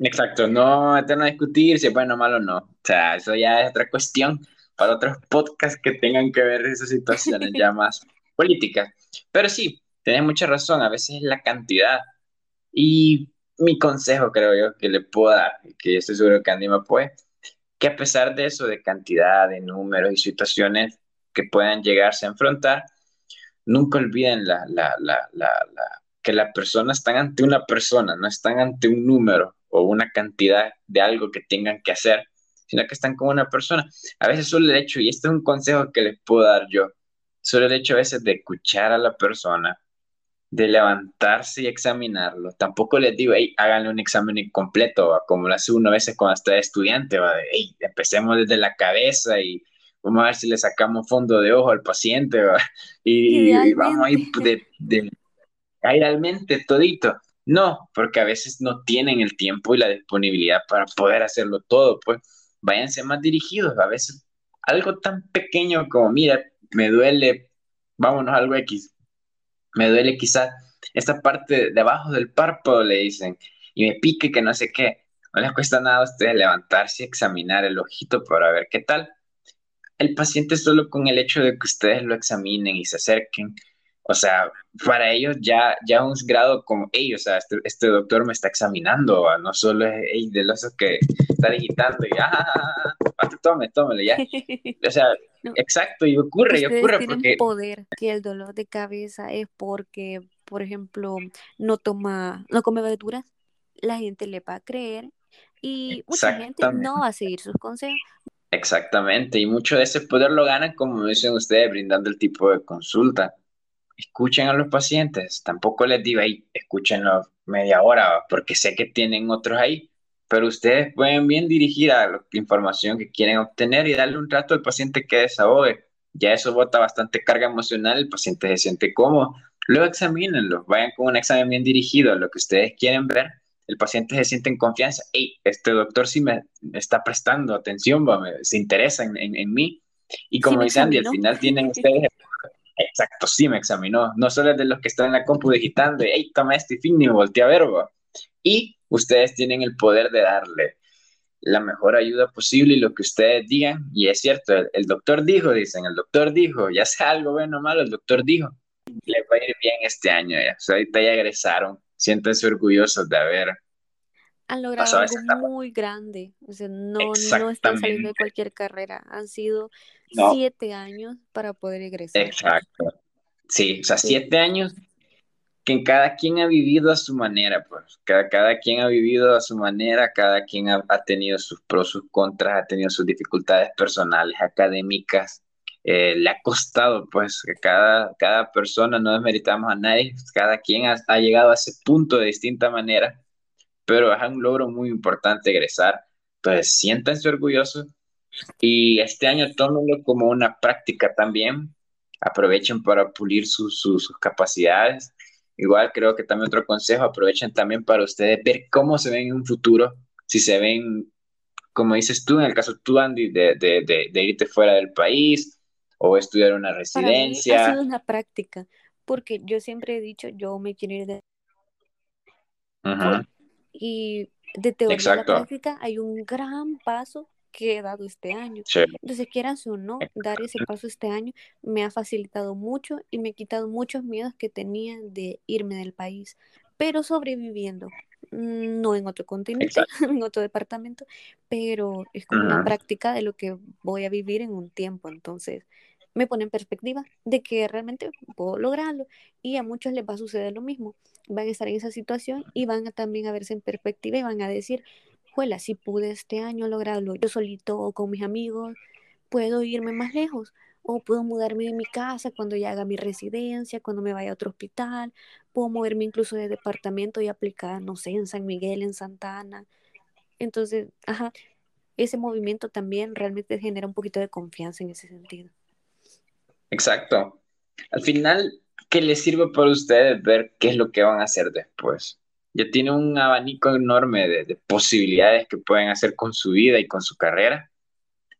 Exacto, no eterno a discutir si es bueno o malo o no. O sea, eso ya es otra cuestión para otros podcasts que tengan que ver esas situaciones ya más políticas. Pero sí, tenés mucha razón, a veces es la cantidad. Y mi consejo, creo yo, que le puedo dar, que estoy seguro que Andy me que a pesar de eso, de cantidad, de números y situaciones que puedan llegarse a enfrentar, nunca olviden la, la, la, que las personas están ante una persona, no están ante un número o una cantidad de algo que tengan que hacer, sino que están con una persona. A veces solo el hecho, y este es un consejo que les puedo dar yo, solo el hecho a veces de escuchar a la persona, de levantarse y examinarlo. Tampoco les digo, hey, háganle un examen completo, como lo hace uno a veces cuando está estudiante, ¿va? Hey, empecemos desde la cabeza y vamos a ver si le sacamos fondo de ojo al paciente, Y, vamos a ir de, de, realmente todito. No, porque a veces no tienen el tiempo y la disponibilidad para poder hacerlo todo, pues váyanse más dirigidos. A veces algo tan pequeño como, mira, me duele, vámonos algo X, me duele quizás esta parte de abajo del párpado, le dicen, y me pique que no sé qué. No les cuesta nada a ustedes levantarse y examinar el ojito para ver qué tal. El paciente solo con el hecho de que ustedes lo examinen y se acerquen, o sea, para ellos ya, ya un grado como, hey, o sea, este, este doctor me está examinando, no solo es, hey, de los que está digitando y, ah, tome, tómelo, ya. O sea, exacto, y ocurre, y ocurre tienen porque... poder que el dolor de cabeza es porque, por ejemplo, no toma, no come verduras, la gente le va a creer y mucha gente no va a seguir sus consejos. Exactamente, y mucho de ese poder lo ganan, como dicen ustedes, brindando el tipo de consulta escuchen a los pacientes, tampoco les digo ahí, escúchenlo media hora, porque sé que tienen otros ahí, pero ustedes pueden bien dirigir a la información que quieren obtener y darle un trato al paciente que desahogue. Ya eso bota bastante carga emocional, el paciente se siente cómodo. Luego examínenlo, vayan con un examen bien dirigido a lo que ustedes quieren ver. El paciente se siente en confianza. Hey, este doctor sí me, está prestando atención, se interesa en, en, mí. Y como dice Andy, al final tienen ustedes Exacto, sí me examinó. No solo es de los que están en la compu digitando, hey, toma este fin, ni me volteé a ver, Y ustedes tienen el poder de darle la mejor ayuda posible y lo que ustedes digan. Y es cierto, el, doctor dijo, dicen, el doctor dijo, ya sea algo bueno o malo, el doctor dijo, le va a ir bien este año ya. O sea, ahorita ya egresaron, siéntense orgullosos de haber han logrado algo muy grande. O sea, no, no están saliendo de cualquier carrera. Han sido siete años para poder egresar. Exacto. Sí, o sea, siete años que cada quien ha vivido a su manera, pues. Cada, cada quien ha vivido a su manera, cada quien ha, tenido sus pros, sus contras, ha tenido sus dificultades personales, académicas. Eh, le ha costado, pues, que cada, cada persona, no desmeritamos a nadie, cada quien ha, ha llegado a ese punto de distinta manera pero es un logro muy importante egresar. Entonces, siéntanse orgullosos y este año tómenlo como una práctica también. Aprovechen para pulir sus capacidades. Igual creo que también otro consejo, aprovechen también para ustedes ver cómo se ven en un futuro, si se ven, como dices tú, en el caso tú, Andy, de, de, de, irte fuera del país o estudiar una residencia. Para ha sido una práctica, porque yo siempre he dicho, yo me quiero ir de... Y de teoría a la práctica hay un gran paso que he dado este año. Entonces, quieras o no, dar ese paso este año me ha facilitado mucho y me ha quitado muchos miedos que tenía de irme del país, pero sobreviviendo, mm, no en otro continente, en otro departamento, pero es como una práctica de lo que voy a vivir en un tiempo. Entonces, me pone en perspectiva de que realmente puedo lograrlo y a muchos les va a suceder lo mismo. Van a estar en esa situación y van a también a verse en perspectiva y van a decir, si pude este año lograrlo yo solito o con mis amigos, puedo irme más lejos o puedo mudarme de mi casa cuando ya haga mi residencia, cuando me vaya a otro hospital, puedo moverme incluso de departamento y aplicar, no sé, en San Miguel, en Santa Ana. Entonces, ese movimiento también realmente genera un poquito de confianza en ese sentido. Exacto. Al final, ¿qué les sirve para ustedes ver qué es lo que van a hacer después? Ya tienen un abanico enorme de, posibilidades que pueden hacer con su vida y con su carrera.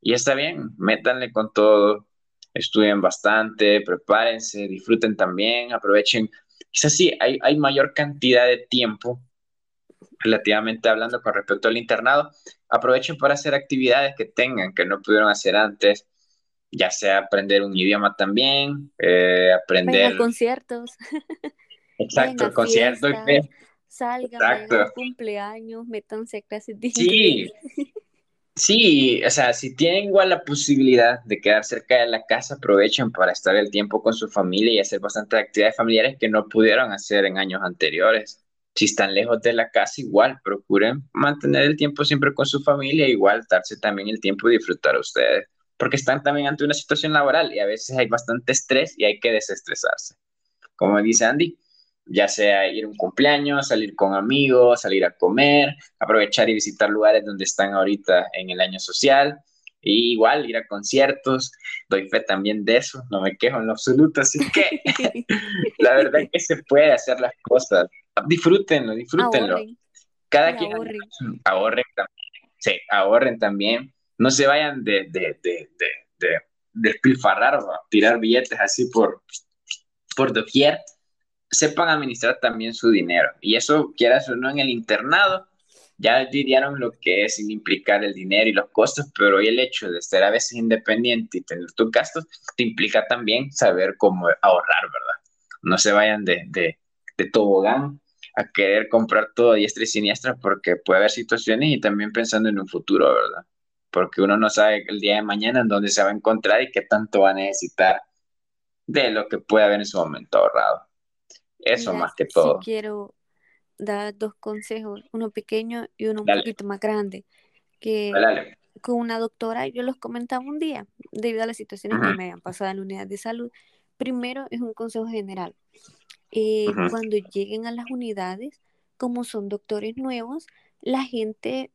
Y está bien, métanle con todo, estudien bastante, prepárense, disfruten también, aprovechen. Quizás sí, hay, hay mayor cantidad de tiempo relativamente hablando con respecto al internado, aprovechen para hacer actividades que tengan, que no pudieron hacer antes, ya sea aprender un idioma también, eh, aprender... conciertos. Exacto, conciertos. Salgan, cumpleaños, métanse clases de Sí, sí, o sea, si tienen igual la posibilidad de quedar cerca de la casa, aprovechen para estar el tiempo con su familia y hacer bastantes actividades familiares que no pudieron hacer en años anteriores. Si están lejos de la casa, igual procuren mantener el tiempo siempre con su familia, igual darse también el tiempo de disfrutar a ustedes, porque están también ante una situación laboral y a veces hay bastante estrés y hay que desestresarse. Como dice Andy, ya sea ir a un cumpleaños, salir con amigos, salir a comer, aprovechar y visitar lugares donde están ahorita en el año social. Y igual ir a conciertos, doy fe también de eso, no me quejo en lo absoluto, así que la verdad es que se puede hacer las cosas. Disfrútenlo, disfrútenlo. Cada quien ahorren. ahorren también. Sí, ahorren también. No se vayan de, de, de, de, despilfarrar, tirar billetes así por, por doquier sepan administrar también su dinero. Y eso, quieras o no, en el internado, ya lidiaron lo que es sin implicar el dinero y los costos, pero el hecho de ser a veces independiente y tener tus gastos, te implica también saber cómo ahorrar, ¿verdad? No se vayan de, de, de tobogán a querer comprar todo a diestra y siniestra porque puede haber situaciones y también pensando en un futuro, ¿verdad? Porque uno no sabe el día de mañana en dónde se va a encontrar y qué tanto va a necesitar de lo que puede haber en su momento ahorrado. Eso más que todo. quiero dar dos consejos, uno pequeño y uno un poquito más grande, que con una doctora yo los comentaba un día, debido a las situaciones que me habían pasado en la unidad de salud. Primero es un consejo general. Eh, cuando lleguen a las unidades, como son doctores nuevos, la gente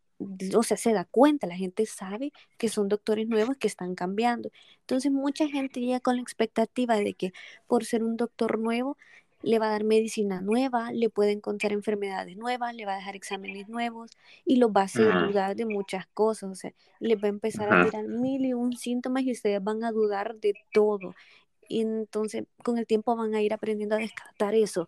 o sea, se da cuenta, la gente sabe que son doctores nuevos que están cambiando. Entonces, mucha gente llega con la expectativa de que por ser un doctor nuevo le va a dar medicina nueva, le puede encontrar enfermedades nuevas, le va a dejar exámenes nuevos y los va a hacer dudar de muchas cosas. O sea, les va a empezar a tirar mil y un síntomas y ustedes van a dudar de todo. Y entonces con el tiempo van a ir aprendiendo a descartar eso.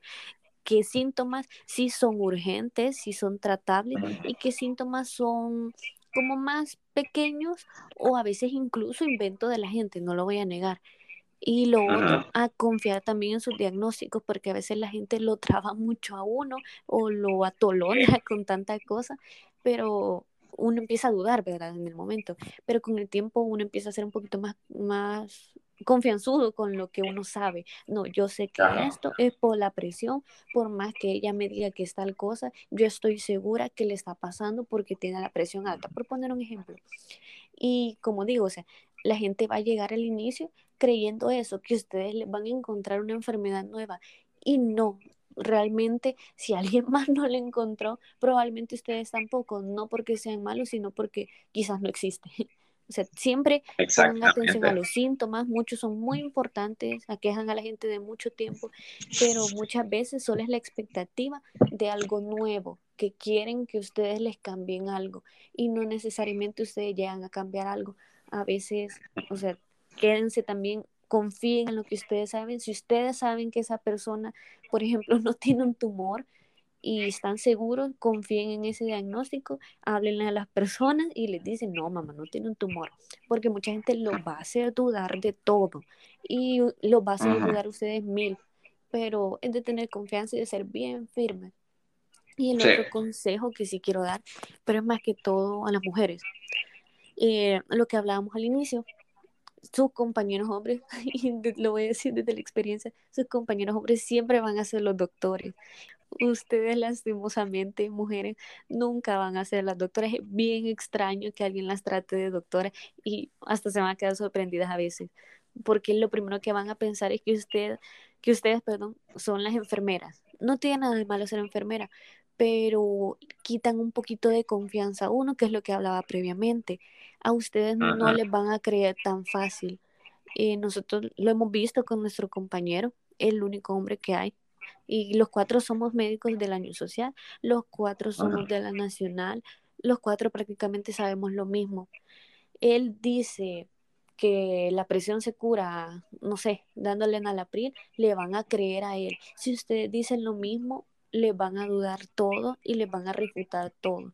Qué síntomas sí son urgentes, sí son tratables y qué síntomas son como más pequeños o a veces incluso invento de la gente, no lo voy a negar. Y lo otro, a confiar también en sus diagnósticos, porque a veces la gente lo traba mucho a uno o lo atolona con tanta cosa, pero uno empieza a dudar, ¿verdad? En el momento. Pero con el tiempo uno empieza a ser un poquito más, más confianzudo con lo que uno sabe. No, yo sé que esto es por la presión, por más que ella me diga que es tal cosa, yo estoy segura que le está pasando porque tiene la presión alta, por poner un ejemplo. Y como digo, o sea, la gente va a llegar al inicio creyendo eso, que ustedes le van a encontrar una enfermedad nueva. Y no, realmente si alguien más no le encontró, probablemente ustedes tampoco, no porque sean malos, sino porque quizás no existe. O sea, siempre pongan atención a los síntomas, muchos son muy importantes, aquejan a la gente de mucho tiempo, pero muchas veces solo es la expectativa de algo nuevo, que quieren que ustedes les cambien algo y no necesariamente ustedes llegan a cambiar algo. A veces, o sea, quédense también, confíen en lo que ustedes saben. Si ustedes saben que esa persona, por ejemplo, no tiene un tumor y están seguros, confíen en ese diagnóstico, háblenle a las personas y les dicen, no, mamá, no tiene un tumor, porque mucha gente lo va a hacer dudar de todo y lo va a hacer dudar ustedes mil, pero es de tener confianza y de ser bien firme. Y el otro consejo que sí quiero dar, pero es más que todo a las mujeres, eh, lo que hablábamos al inicio, sus compañeros hombres, y lo voy a decir desde la experiencia, sus compañeros hombres siempre van a ser los doctores. Ustedes lastimosamente, mujeres, nunca van a ser las doctoras. Es bien extraño que alguien las trate de doctora y hasta se van a quedar sorprendidas a veces, porque lo primero que van a pensar es que usted, que ustedes, perdón, son las enfermeras. No tiene nada de malo ser enfermera, pero quitan un poquito de confianza a uno, que es lo que hablaba previamente. A ustedes no les van a creer tan fácil. Eh, nosotros lo hemos visto con nuestro compañero, el único hombre que hay. Y los cuatro somos médicos del año social, los cuatro somos de la nacional, los cuatro prácticamente sabemos lo mismo. Él dice que la presión se cura, no sé, dándole en Alapril, le van a creer a él. Si ustedes dicen lo mismo, les van a dudar todo y les van a refutar todo.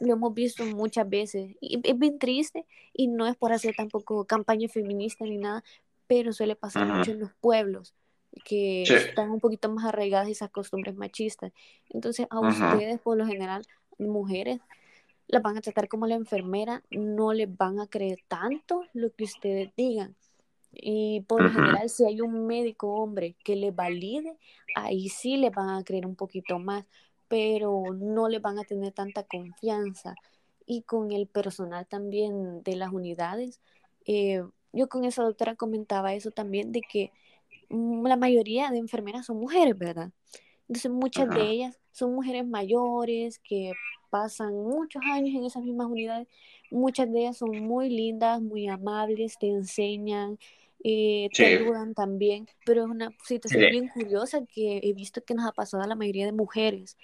Lo hemos visto muchas veces y es bien triste y no es por hacer tampoco campaña feminista ni nada, pero suele pasar mucho en los pueblos que están un poquito más arraigadas esas costumbres machistas. Entonces a ustedes por lo general, mujeres, las van a tratar como la enfermera, no les van a creer tanto lo que ustedes digan. Y por lo general, si hay un médico hombre que le valide, ahí sí le van a creer un poquito más, pero no le van a tener tanta confianza. Y con el personal también de las unidades, eh, yo con esa doctora comentaba eso también, de que mm, la mayoría de enfermeras son mujeres, ¿verdad? Entonces muchas de ellas son mujeres mayores que pasan muchos años en esas mismas unidades. Muchas de ellas son muy lindas, muy amables, te enseñan, eh, te ayudan también, pero es una situación bien curiosa que he visto que nos ha pasado a la mayoría de mujeres,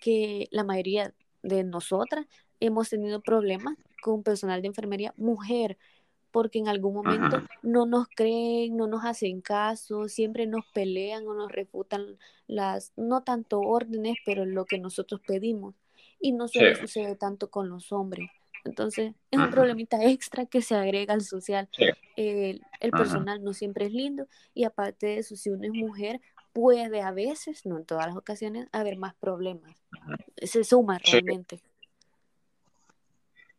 que la mayoría de nosotras hemos tenido problemas con personal de enfermería mujer, porque en algún momento no nos creen, no nos hacen caso, siempre nos pelean o nos refutan las, no tanto órdenes, pero lo que nosotros pedimos. Y no suele sucede tanto con los hombres. Entonces, es un problemita extra que se agrega al social. el personal no siempre es lindo y aparte de eso, si uno es mujer, puede a veces, no en todas las ocasiones, haber más problemas. Se suma realmente.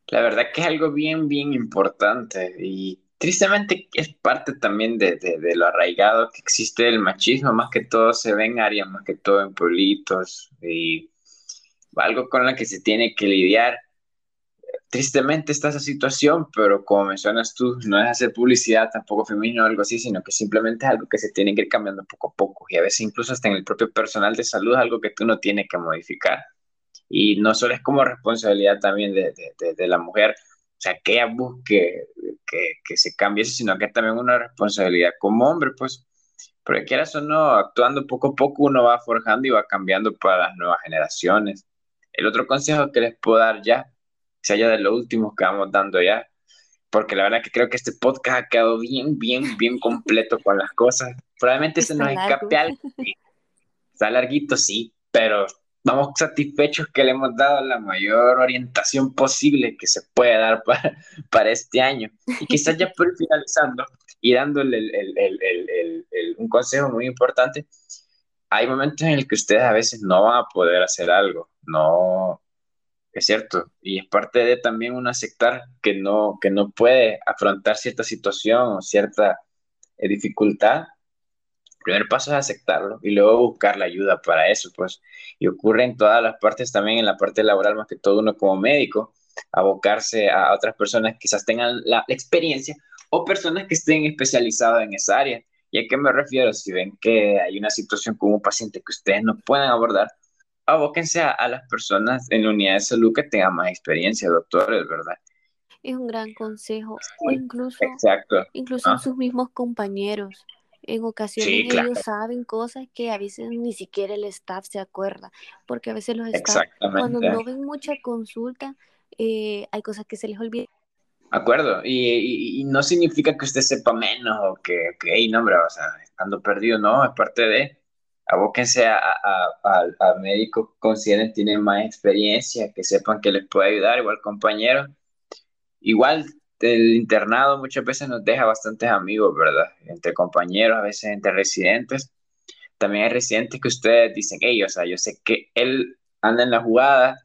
La verdad que es algo bien, bien importante y tristemente es parte también de, de, lo arraigado que existe el machismo, más que todo se ve en áreas, más que todo en pueblitos y algo con lo que se tiene que lidiar tristemente está esa situación, pero como mencionas tú, no es hacer publicidad tampoco femenino o algo así, sino que simplemente es algo que se tiene que ir cambiando poco a poco. Y a veces incluso hasta en el propio personal de salud es algo que tú no tienes que modificar. Y no solo es como responsabilidad también de, de, de la mujer, o sea, que ella busque que, que, se cambie eso, sino que es también una responsabilidad como hombre, pues, porque quieras o no, actuando poco a poco uno va forjando y va cambiando para las nuevas generaciones. El otro consejo que les puedo dar ya sea ya de los últimos que vamos dando ya, porque la verdad que creo que este podcast ha quedado bien, bien, bien completo con las cosas. Probablemente se nos escape algo. Está larguito, sí, pero vamos satisfechos que le hemos dado la mayor orientación posible que se puede dar para, para este año. Y quizás ya por finalizando y dándole el, el, el, un consejo muy importante, hay momentos en el que ustedes a veces no van a poder hacer algo, no, es cierto, y es parte de también un aceptar que no, que no puede afrontar cierta situación o cierta eh, dificultad. El primer paso es aceptarlo y luego buscar la ayuda para eso, pues. Y ocurre en todas las partes, también en la parte laboral, más que todo uno como médico, abocarse a otras personas que quizás tengan la experiencia o personas que estén especializadas en esa área. ¿Y a qué me refiero? Si ven que hay una situación con un paciente que ustedes no pueden abordar, abóquense a, las personas en la unidad de salud que tengan más experiencia, doctores, ¿verdad? Es un gran consejo, o incluso, incluso sus mismos compañeros. En ocasiones ellos saben cosas que a veces ni siquiera el staff se acuerda, porque a veces los staff, cuando no ven mucha consulta, eh, hay cosas que se les olvidan. Acuerdo, y, no significa que usted sepa menos o que, que hey, no, hombre, o sea, estando perdido, no, es parte de, abóquense a, a, a, médicos que consideren tienen más experiencia, que sepan que les puede ayudar, igual compañeros. Igual el internado muchas veces nos deja bastantes amigos, ¿verdad? Entre compañeros, a veces entre residentes. También hay residentes que ustedes dicen, hey, o sea, yo sé que él anda en la jugada,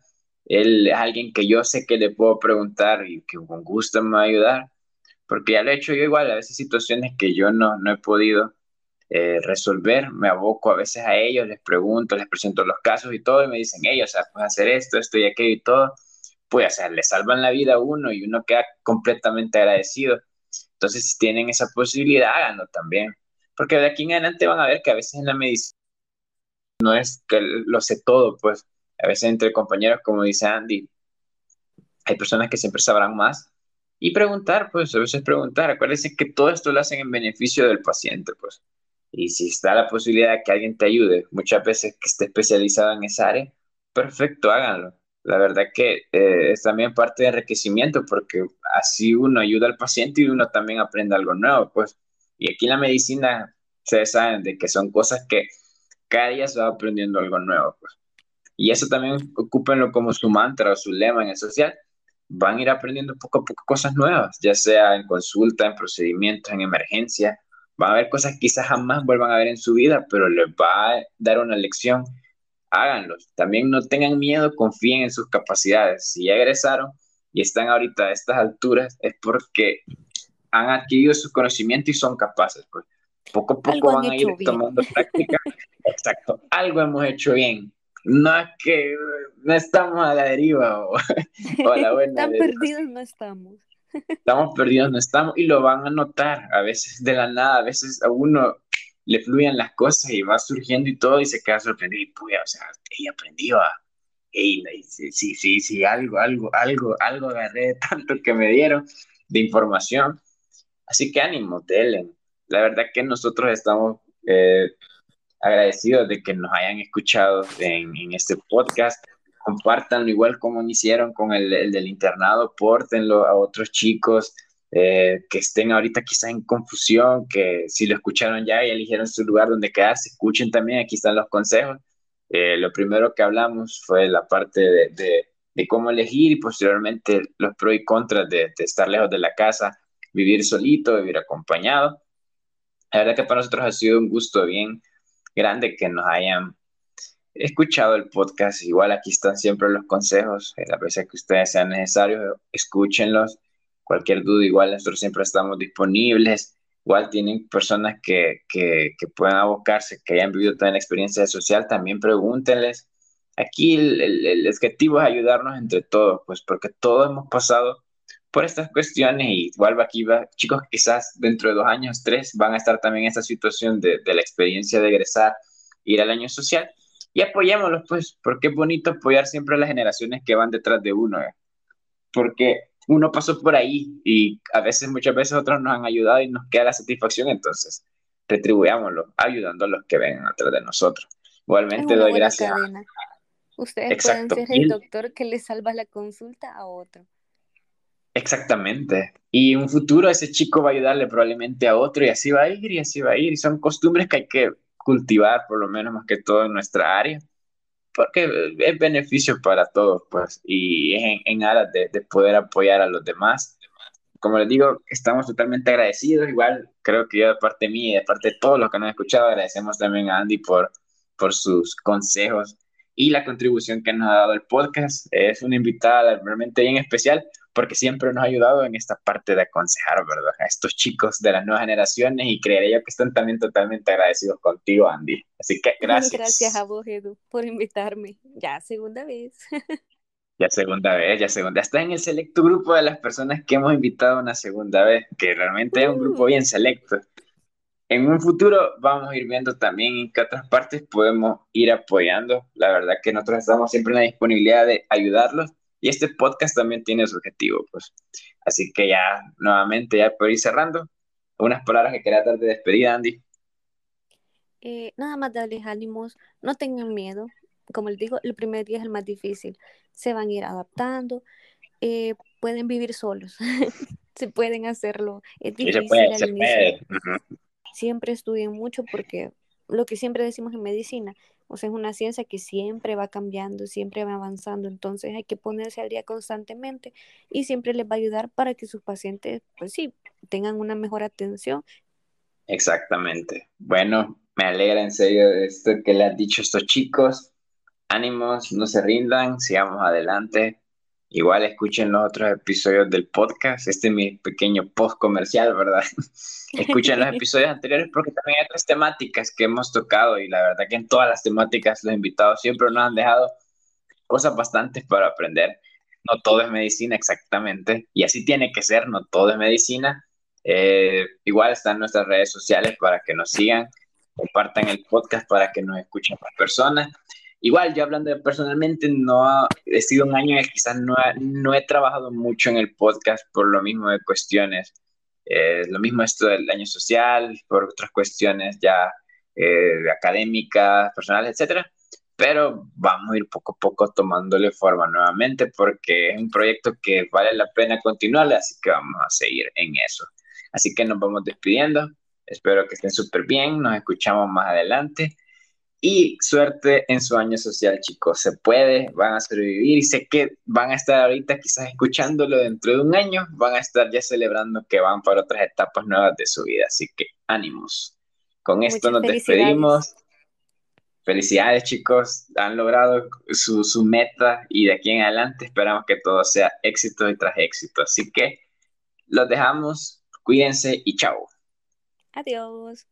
él es alguien que yo sé que le puedo preguntar y que con gusto me va a ayudar, porque ya lo he hecho yo igual, a veces situaciones que yo no, no he podido eh, resolver, me aboco a veces a ellos, les pregunto, les presento los casos y todo, y me dicen, ellos, o sea, puedes hacer esto, esto y aquello y todo, pues, o sea, le salvan la vida a uno y uno queda completamente agradecido. Entonces, si tienen esa posibilidad, háganlo también, porque de aquí en adelante van a ver que a veces en la medicina no es que lo sé todo, pues, a veces entre compañeros, como dice Andy, hay personas que siempre sabrán más. Y preguntar, pues a veces preguntar, acuérdense que todo esto lo hacen en beneficio del paciente, pues. Y si está la posibilidad de que alguien te ayude, muchas veces que esté especializado en esa área, perfecto, háganlo. La verdad que eh, es también parte de enriquecimiento porque así uno ayuda al paciente y uno también aprende algo nuevo, pues. Y aquí en la medicina, ustedes saben de que son cosas que cada día se va aprendiendo algo nuevo, pues. Y eso también ocúpenlo como su mantra o su lema en el social. Van a ir aprendiendo poco a poco cosas nuevas, ya sea en consulta, en procedimientos, en emergencia. Van a ver cosas que quizás jamás vuelvan a ver en su vida, pero les va a dar una lección. Háganlo. También no tengan miedo, confíen en sus capacidades. Si ya egresaron y están ahorita a estas alturas, es porque han adquirido su conocimiento y son capaces. Pues. Poco a poco van a ir tomando práctica. Exacto, algo hemos hecho bien. No es que no estamos a la deriva o, a la buena. Están perdidos no estamos. Estamos perdidos no estamos y lo van a notar a veces de la nada, a veces a uno le fluyen las cosas y va surgiendo y todo y se queda sorprendido y pues, o sea, ella aprendió a, sí, sí, sí, sí, algo, algo, algo, algo agarré tanto que me dieron de información. Así que ánimo, Telen. La verdad que nosotros estamos eh, agradecidos de que nos hayan escuchado en, en este podcast. Compartanlo igual como hicieron con el, el del internado, pórtenlo a otros chicos eh, que estén ahorita quizás en confusión, que si lo escucharon ya y eligieron su lugar donde quedarse, escuchen también, aquí están los consejos. Eh, lo primero que hablamos fue la parte de, de, de, cómo elegir y posteriormente los pros y contras de, de estar lejos de la casa, vivir solito, vivir acompañado. La verdad que para nosotros ha sido un gusto bien grande que nos hayan escuchado el podcast. Igual aquí están siempre los consejos. A veces que ustedes sean necesarios, escúchenlos. Cualquier duda, igual nosotros siempre estamos disponibles. Igual tienen personas que, que, puedan abocarse, que hayan vivido toda la experiencia social, también pregúntenles. Aquí el, el, el objetivo es ayudarnos entre todos, pues porque todos hemos pasado por estas cuestiones y igual aquí va, chicos quizás dentro de dos años, tres, van a estar también en esta situación de, de la experiencia de egresar, ir al año social y apoyémoslos pues, porque es bonito apoyar siempre a las generaciones que van detrás de uno, ¿eh? porque uno pasó por ahí y a veces, muchas veces otros nos han ayudado y nos queda la satisfacción, entonces retribuyámoslo ayudando a los que ven atrás de nosotros. Igualmente doy gracias. Ustedes pueden ser el doctor que le salva la consulta a otro. Exactamente. Y en un futuro ese chico va a ayudarle probablemente a otro y así va a ir y así va a ir. Y son costumbres que hay que cultivar, por lo menos más que todo en nuestra área, porque es beneficio para todos, pues, y es en, en aras de, de, poder apoyar a los demás. Como les digo, estamos totalmente agradecidos. Igual creo que yo de parte mía y de parte de todos los que nos han escuchado, agradecemos también a Andy por, por sus consejos y la contribución que nos ha dado el podcast. Es una invitada realmente bien especial porque siempre nos ha ayudado en esta parte de aconsejar, ¿verdad? A estos chicos de las nuevas generaciones y creería que están también totalmente agradecidos contigo, Andy. Así que gracias. Gracias a vos, Edu, por invitarme. Ya segunda vez. ya segunda vez, ya segunda. Está en el selecto grupo de las personas que hemos invitado una segunda vez, que realmente es un grupo uh. bien selecto. En un futuro vamos a ir viendo también en qué otras partes podemos ir apoyando. La verdad que nosotros estamos siempre en la disponibilidad de ayudarlos y este podcast también tiene su objetivo, pues. Así que ya, nuevamente, ya por ir cerrando, unas palabras que quería dar de despedida, Andy. Eh, nada más darles ánimos, no tengan miedo. Como les digo, el primer día es el más difícil. Se van a ir adaptando, eh, pueden vivir solos, se pueden hacerlo. Es difícil se puede, se puede. Siempre estudien mucho porque lo que siempre decimos en medicina, o sea, es una ciencia que siempre va cambiando, siempre va avanzando, entonces hay que ponerse al día constantemente y siempre les va a ayudar para que sus pacientes, pues sí, tengan una mejor atención. Exactamente. Bueno, me alegra en serio esto que le han dicho estos chicos. Ánimos, no se rindan, sigamos adelante. Igual escuchen los otros episodios del podcast. Este es mi pequeño post comercial, ¿verdad? escuchen los episodios anteriores porque también hay otras temáticas que hemos tocado y la verdad que en todas las temáticas los invitados siempre nos han dejado cosas bastantes para aprender. No todo es medicina exactamente y así tiene que ser, no todo es medicina. Eh, igual están nuestras redes sociales para que nos sigan, compartan el podcast para que nos escuchen más personas Igual, yo hablando personalmente, no ha, he sido un año que quizás no, no he trabajado mucho en el podcast por lo mismo de cuestiones. Eh, lo mismo esto del año social, por otras cuestiones ya eh, académicas, personales, etcétera. Pero vamos a ir poco a poco tomándole forma nuevamente porque es un proyecto que vale la pena continuar, así que vamos a seguir en eso. Así que nos vamos despidiendo. Espero que estén súper bien. Nos escuchamos más adelante. Y suerte en su año social, chicos. Se puede, van a sobrevivir y sé que van a estar ahorita quizás escuchándolo dentro de un año, van a estar ya celebrando que van para otras etapas nuevas de su vida. Así que ánimos. Con esto nos despedimos. Felicidades chicos, han logrado su, su, meta y de aquí en adelante esperamos que todo sea éxito y tras éxito. Así que los dejamos, cuídense y chao. Adiós.